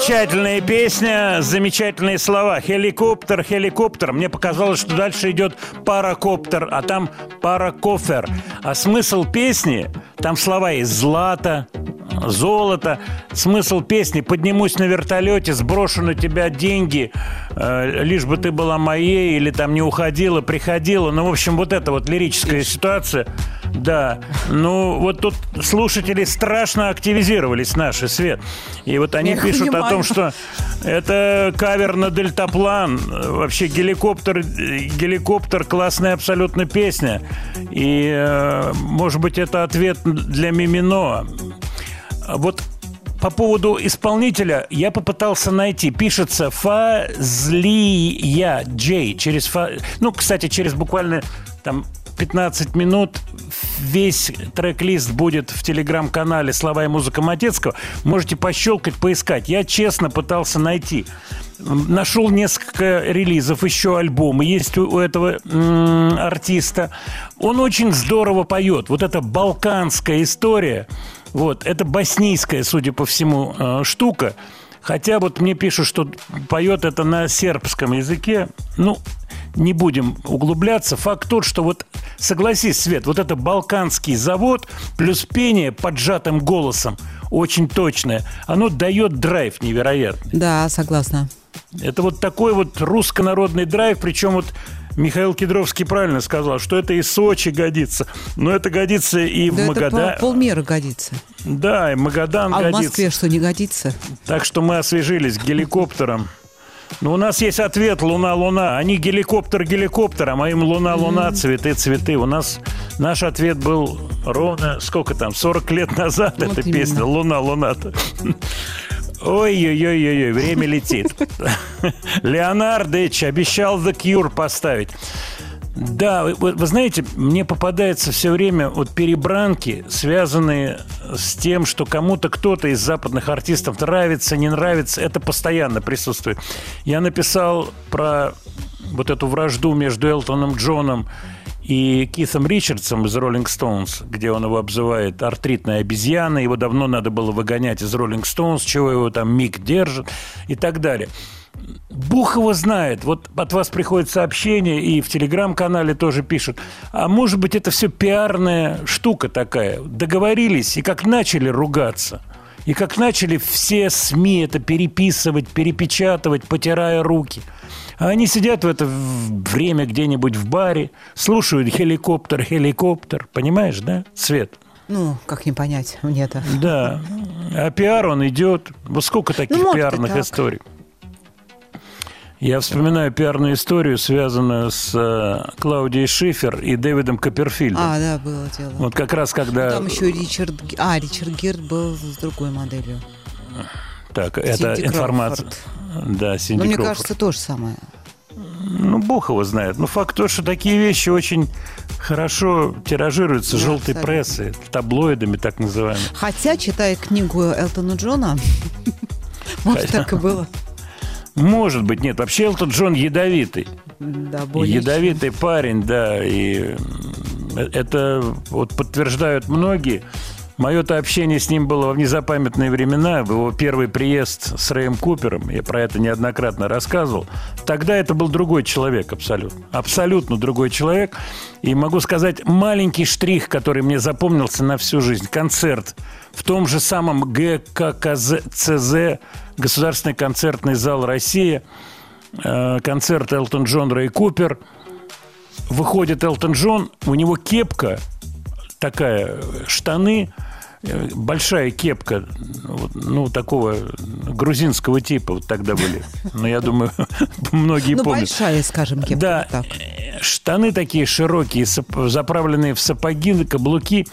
Замечательная песня, замечательные слова. Хеликоптер, хеликоптер. Мне показалось, что дальше идет паракоптер, а там паракофер. А смысл песни, там слова есть злато, золото. Смысл песни «Поднимусь на вертолете, сброшу на тебя деньги, э, лишь бы ты была моей, или там не уходила, приходила». Ну, в общем, вот эта вот лирическая ситуация. Да, ну вот тут слушатели страшно активизировались, наши, Свет. И вот они Я пишут о понимаю. том, что это кавер на дельтаплан. Вообще геликоптер, геликоптер классная абсолютно песня. И, э, может быть, это ответ для Мимино. Вот по поводу исполнителя я попытался найти. Пишется Фазлия Джей. Через фа... Ну, кстати, через буквально там 15 минут весь трек-лист будет в телеграм-канале «Слова и музыка Матецкого». Можете пощелкать, поискать. Я честно пытался найти. Нашел несколько релизов, еще альбомы есть у этого артиста. Он очень здорово поет. Вот эта балканская история, вот, это боснийская, судя по всему, э, штука. Хотя вот мне пишут, что поет это на сербском языке. Ну, не будем углубляться. Факт тот, что вот, согласись, Свет, вот это балканский завод плюс пение поджатым голосом, очень точное, оно дает драйв невероятный. Да, согласна. Это вот такой вот русско-народный драйв, причем вот Михаил Кедровский правильно сказал, что это и Сочи годится, но это годится и в Да это Магадан. по- полмера годится. Да, и Магадан А в годится. Москве что, не годится? Так что мы освежились геликоптером. Но у нас есть ответ «Луна, Луна». Они геликоптер геликоптером, а им «Луна, Луна», цветы, цветы. У нас наш ответ был ровно, сколько там, 40 лет назад Вот эта именно. песня «Луна, Луна». Ой-ой-ой-ой, время летит. Леонардович обещал The Cure поставить. Да, вы, вы- знаете, мне попадается все время вот перебранки, связанные с тем, что кому-то кто-то из западных артистов нравится, не нравится. Это постоянно присутствует. Я написал про вот эту вражду между Элтоном Джоном и Китом Ричардсом из Rolling Stones, где он его обзывает артритной обезьяной, его давно надо было выгонять из Rolling Stones, чего его там Мик держит и так далее. Бух его знает. Вот от вас приходит сообщение, и в телеграм-канале тоже пишут. А может быть, это все пиарная штука такая. Договорились, и как начали ругаться. И как начали все СМИ это переписывать, перепечатывать, потирая руки. А они сидят в это время где-нибудь в баре, слушают хеликоптер, хеликоптер. Понимаешь, да, Свет? Ну, как не понять мне-то. Да. А пиар он идет. Вот сколько таких Ну, пиарных так. историй. Я вспоминаю пиарную историю, связанную с э, Клаудией Шифер и Дэвидом Копперфильдом. А, да, было дело. Вот как раз когда... Там еще Ричард... А, Ричард Гирд был с другой моделью. Так, это Синди информация... Да, Синди Но мне Кроуфорд. кажется, то же самое. Ну, бог его знает. Но факт то, что такие вещи очень хорошо тиражируются Да, желтой абсолютно. прессой, таблоидами так называемыми. Хотя, читая книгу Элтона Джона, может, так и было. Может быть, нет. Вообще Элтон Джон ядовитый. Да, более Ядовитый парень, да, и это вот подтверждают многие. Мое-то общение с ним было в незапамятные времена, в его первый приезд с Рэем Купером, я про это неоднократно рассказывал. Тогда это был другой человек абсолютно. Абсолютно другой человек. И могу сказать, маленький штрих, который мне запомнился на всю жизнь. Концерт в том же самом ГККЗ, Государственный концертный зал «Россия», э, концерт Элтон Джон Рэй Купер. Выходит Элтон Джон, у него кепка такая, штаны, большая кепка, вот, ну, такого грузинского типа вот тогда были. Но я думаю, многие Ну, помнят. большая, скажем, кепка. Да, так. штаны такие широкие, заправленные в сапоги, каблуки.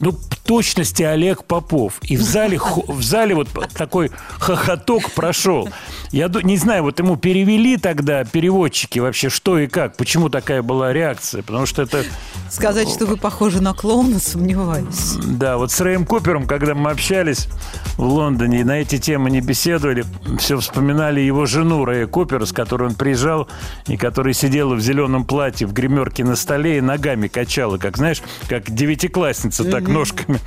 Ну, точности Олег Попов. И в зале, в зале вот такой хохоток прошел. Я не знаю, вот ему перевели тогда переводчики вообще, что и как, почему такая была реакция. Потому что это... Сказать, что вы похожи на клоуна, сомневаюсь. Да, вот с Рэем Купером, когда мы общались в Лондоне, и на эти темы не беседовали, все вспоминали его жену Рэя Купера, с которой он приезжал, и которая сидела в зеленом платье в гримерке на столе и ногами качала, как, знаешь, как девятиклассница, так ножками.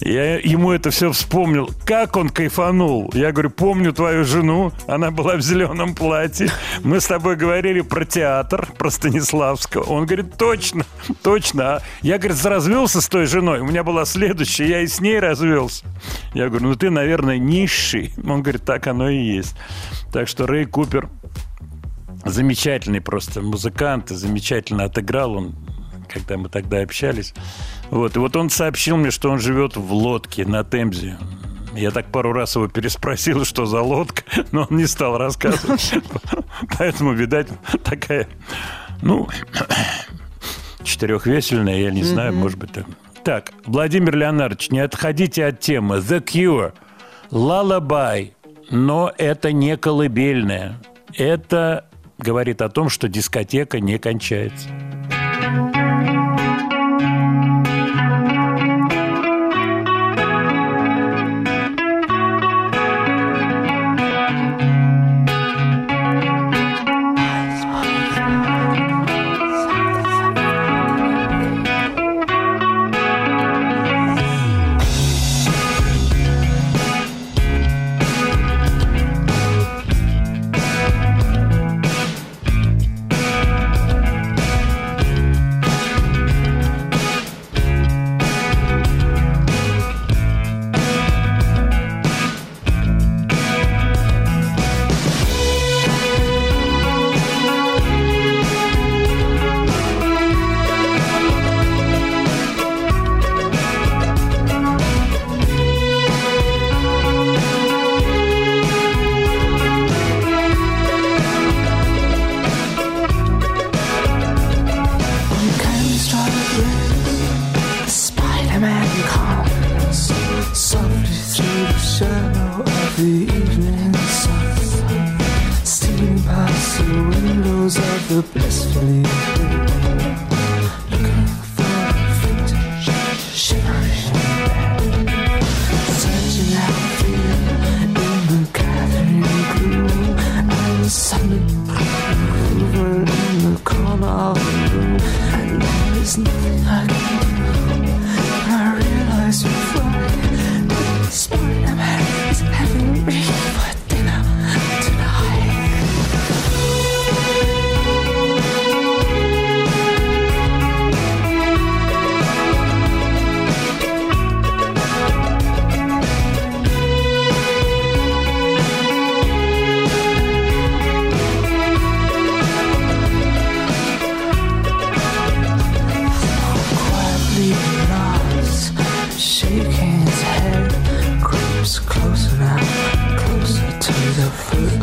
Я ему это все вспомнил. Как он кайфанул. Я говорю, помню твою жену, она была в зеленом платье. Мы с тобой говорили про театр, про Станиславского. Он говорит, точно, точно. А Я, говорит, развелся с той женой. У меня была следующая, я и с ней развелся. Я говорю, ну ты, наверное, низший. Он говорит, так оно и есть. Так что Рэй Купер замечательный просто музыкант, замечательно отыграл он, когда мы тогда общались. Вот. И вот он сообщил мне, что он живет в лодке на Темзе. Я так пару раз его переспросил, что за лодка, но он не стал рассказывать. Поэтому, видать, такая, ну, четырехвесельная, я не знаю, может быть, так. Так, Владимир Леонардович, не отходите от темы. The Cure. Lullaby. Но это не колыбельная. Это говорит о том, что дискотека не кончается. hmm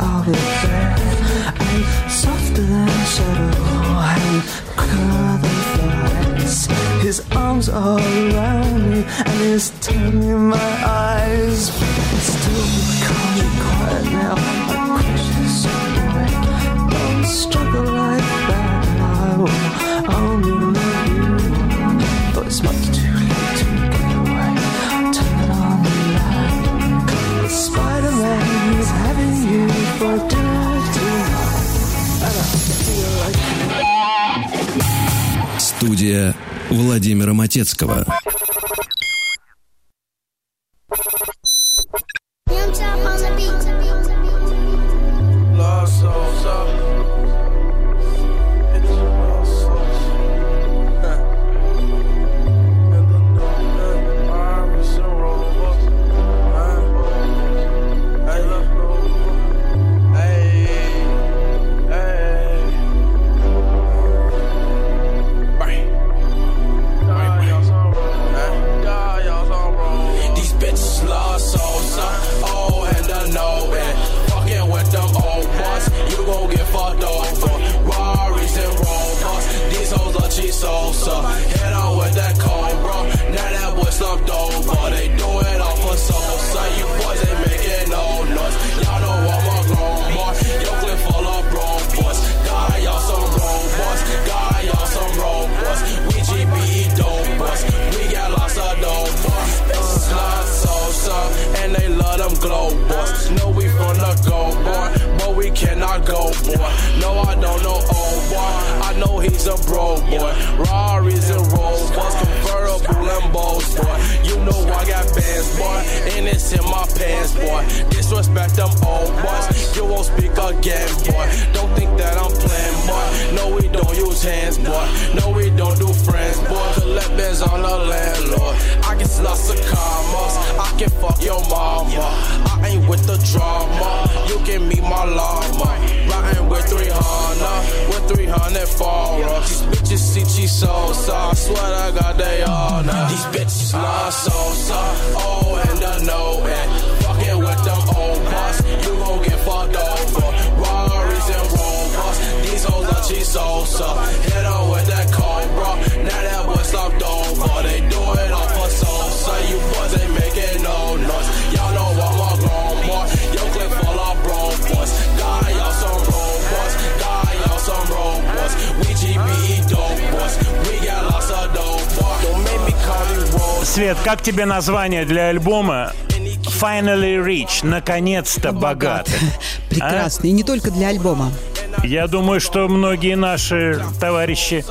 Владимира Матецкого. Тебе название для альбома Finally Rich? Наконец-то богаты. Прекрасно. И не только для альбома. Я думаю, что многие наши товарищи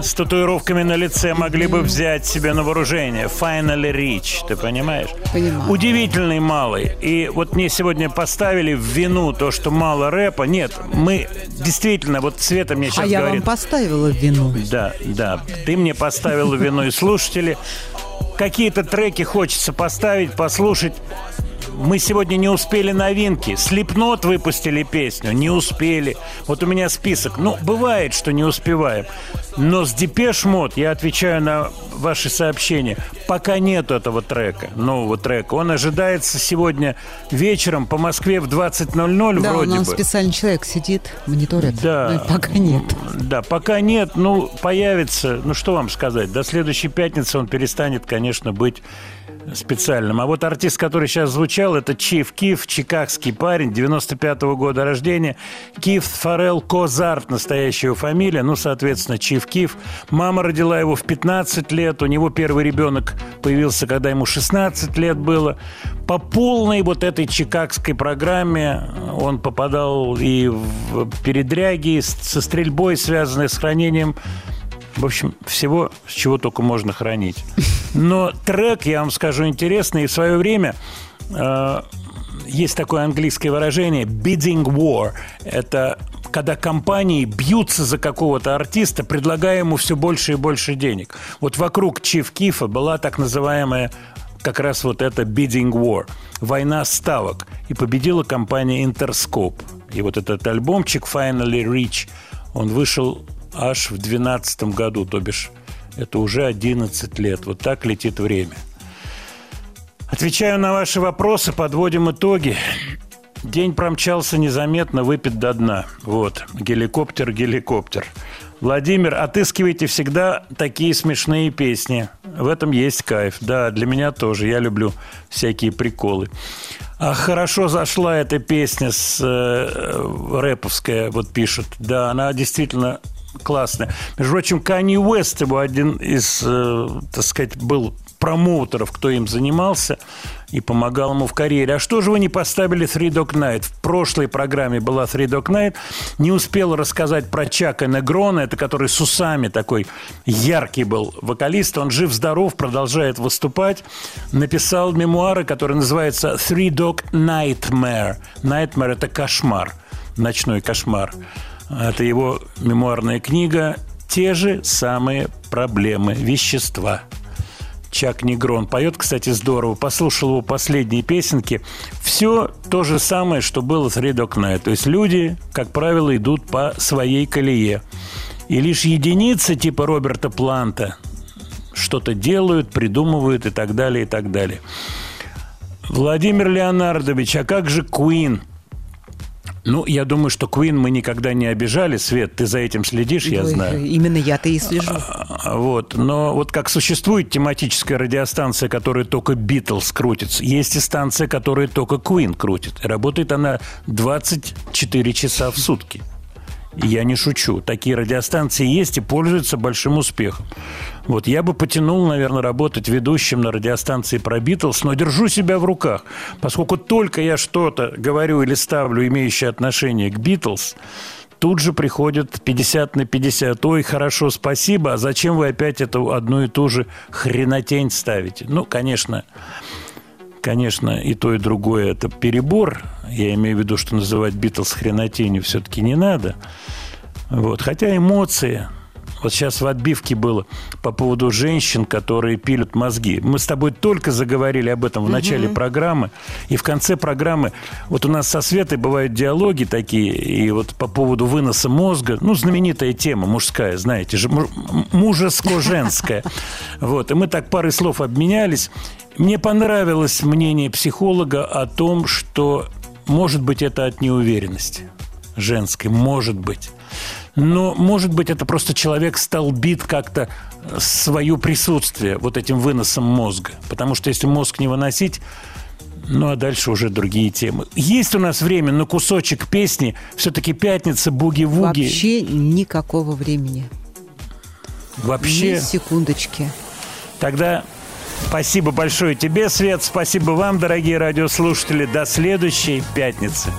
с татуировками на лице могли бы взять себе на вооружение. Finally Rich, ты понимаешь? Понимаю. Удивительный малый. И вот мне сегодня поставили в вину то, что мало рэпа. Нет, мы действительно, вот Света мне сейчас А я вам говорит... поставила вину. Да, да. Ты мне поставил вину и слушатели. Какие-то треки хочется поставить, послушать. Мы сегодня не успели новинки. Slipknot выпустили песню, не успели. Вот у меня список. Ну, бывает, что не успеваем. Но с Depeche Mode, я отвечаю на ваши сообщения, пока нет этого трека, нового трека. Он ожидается сегодня вечером по Москве в 20.00 Да, вроде бы. специальный человек сидит, мониторит. Да. Ну, пока нет. Да, пока нет, ну, появится, ну, что вам сказать, до следующей пятницы он перестанет, конечно, быть специальным. А вот артист, который сейчас звучал, это Чиф Киф, чикагский парень, 95-го года рождения. Киф Форел Козарт, настоящая фамилия, ну, соответственно, Чиф Киф. Мама родила его в 15 лет, у него первый ребенок появился, когда ему 16 лет было. По полной вот этой чикагской программе он попадал и в передряги со стрельбой, связанные с хранением в общем, всего, с чего только можно хранить. Но трек, я вам скажу, интересный. В свое время э, есть такое английское выражение «bidding war». Это когда компании бьются за какого-то артиста, предлагая ему все больше и больше денег. Вот вокруг Чиф Кифа была так называемая как раз вот это bidding war, война ставок. И победила компания Interscope. И вот этот альбомчик Finally Reach, он вышел аж в 2012 году, то бишь это уже 11 лет. Вот так летит время. Отвечаю на ваши вопросы, подводим итоги. День промчался незаметно, выпит до дна. Вот, геликоптер, геликоптер. Владимир, отыскивайте всегда такие смешные песни. В этом есть кайф. Да, для меня тоже. Я люблю всякие приколы. А хорошо зашла эта песня с э, рэповская, вот пишут. Да, она действительно классная. Между прочим, Канни Уэст его один из, э, так сказать, был промоутеров, кто им занимался и помогал ему в карьере. А что же вы не поставили Three Dog Night? В прошлой программе была Three Dog Night. Не успел рассказать про Чака Негрона, это который с усами такой яркий был вокалист. Он жив-здоров, продолжает выступать. Написал мемуары, которые называются Three Dog Nightmare. Nightmare – это кошмар, ночной кошмар. Это его мемуарная книга «Те же самые проблемы вещества». Чак Негрон поет, кстати, здорово. Послушал его последние песенки. Все то же самое, что было с Red Night. То есть люди, как правило, идут по своей колее. И лишь единицы типа Роберта Планта что-то делают, придумывают и так далее, и так далее. Владимир Леонардович, а как же Куин? Ну, я думаю, что Куин мы никогда не обижали. Свет, ты за этим следишь, я Ой, знаю. Именно я-то и слежу. А, Вот. Но вот как существует тематическая радиостанция, которая только Битлз крутится, есть и станция, которая только Куин крутит. Работает она 24 часа в сутки. Я не шучу. Такие радиостанции есть и пользуются большим успехом. Вот я бы потянул, наверное, работать ведущим на радиостанции про Битлз, но держу себя в руках. Поскольку только я что-то говорю или ставлю, имеющее отношение к Битлз, тут же приходят 50 на 50. Ой, хорошо, спасибо, а зачем вы опять эту одну и ту же хренотень ставите? Ну, конечно, конечно, и то, и другое – это перебор. Я имею в виду, что называть Битлз хренотенью все-таки не надо. Вот. Хотя эмоции, вот сейчас в отбивке было по поводу женщин, которые пилят мозги. Мы с тобой только заговорили об этом в начале программы. И в конце программы, вот у нас со Светой бывают диалоги такие, и вот по поводу выноса мозга, ну, знаменитая тема мужская, знаете же, му- мужеско-женская. Вот, и мы так парой слов обменялись. Мне понравилось мнение психолога о том, что, может быть, это от неуверенности женской, может быть. Но, может быть, это просто человек столбит как-то э, свое присутствие вот этим выносом мозга. Потому что если мозг не выносить, ну, а дальше уже другие темы. Есть у нас время на кусочек песни. Все-таки пятница, буги-вуги. Вообще никакого времени. Вообще. Ни секундочки. Тогда спасибо большое тебе, Свет. Спасибо вам, дорогие радиослушатели. До следующей пятницы.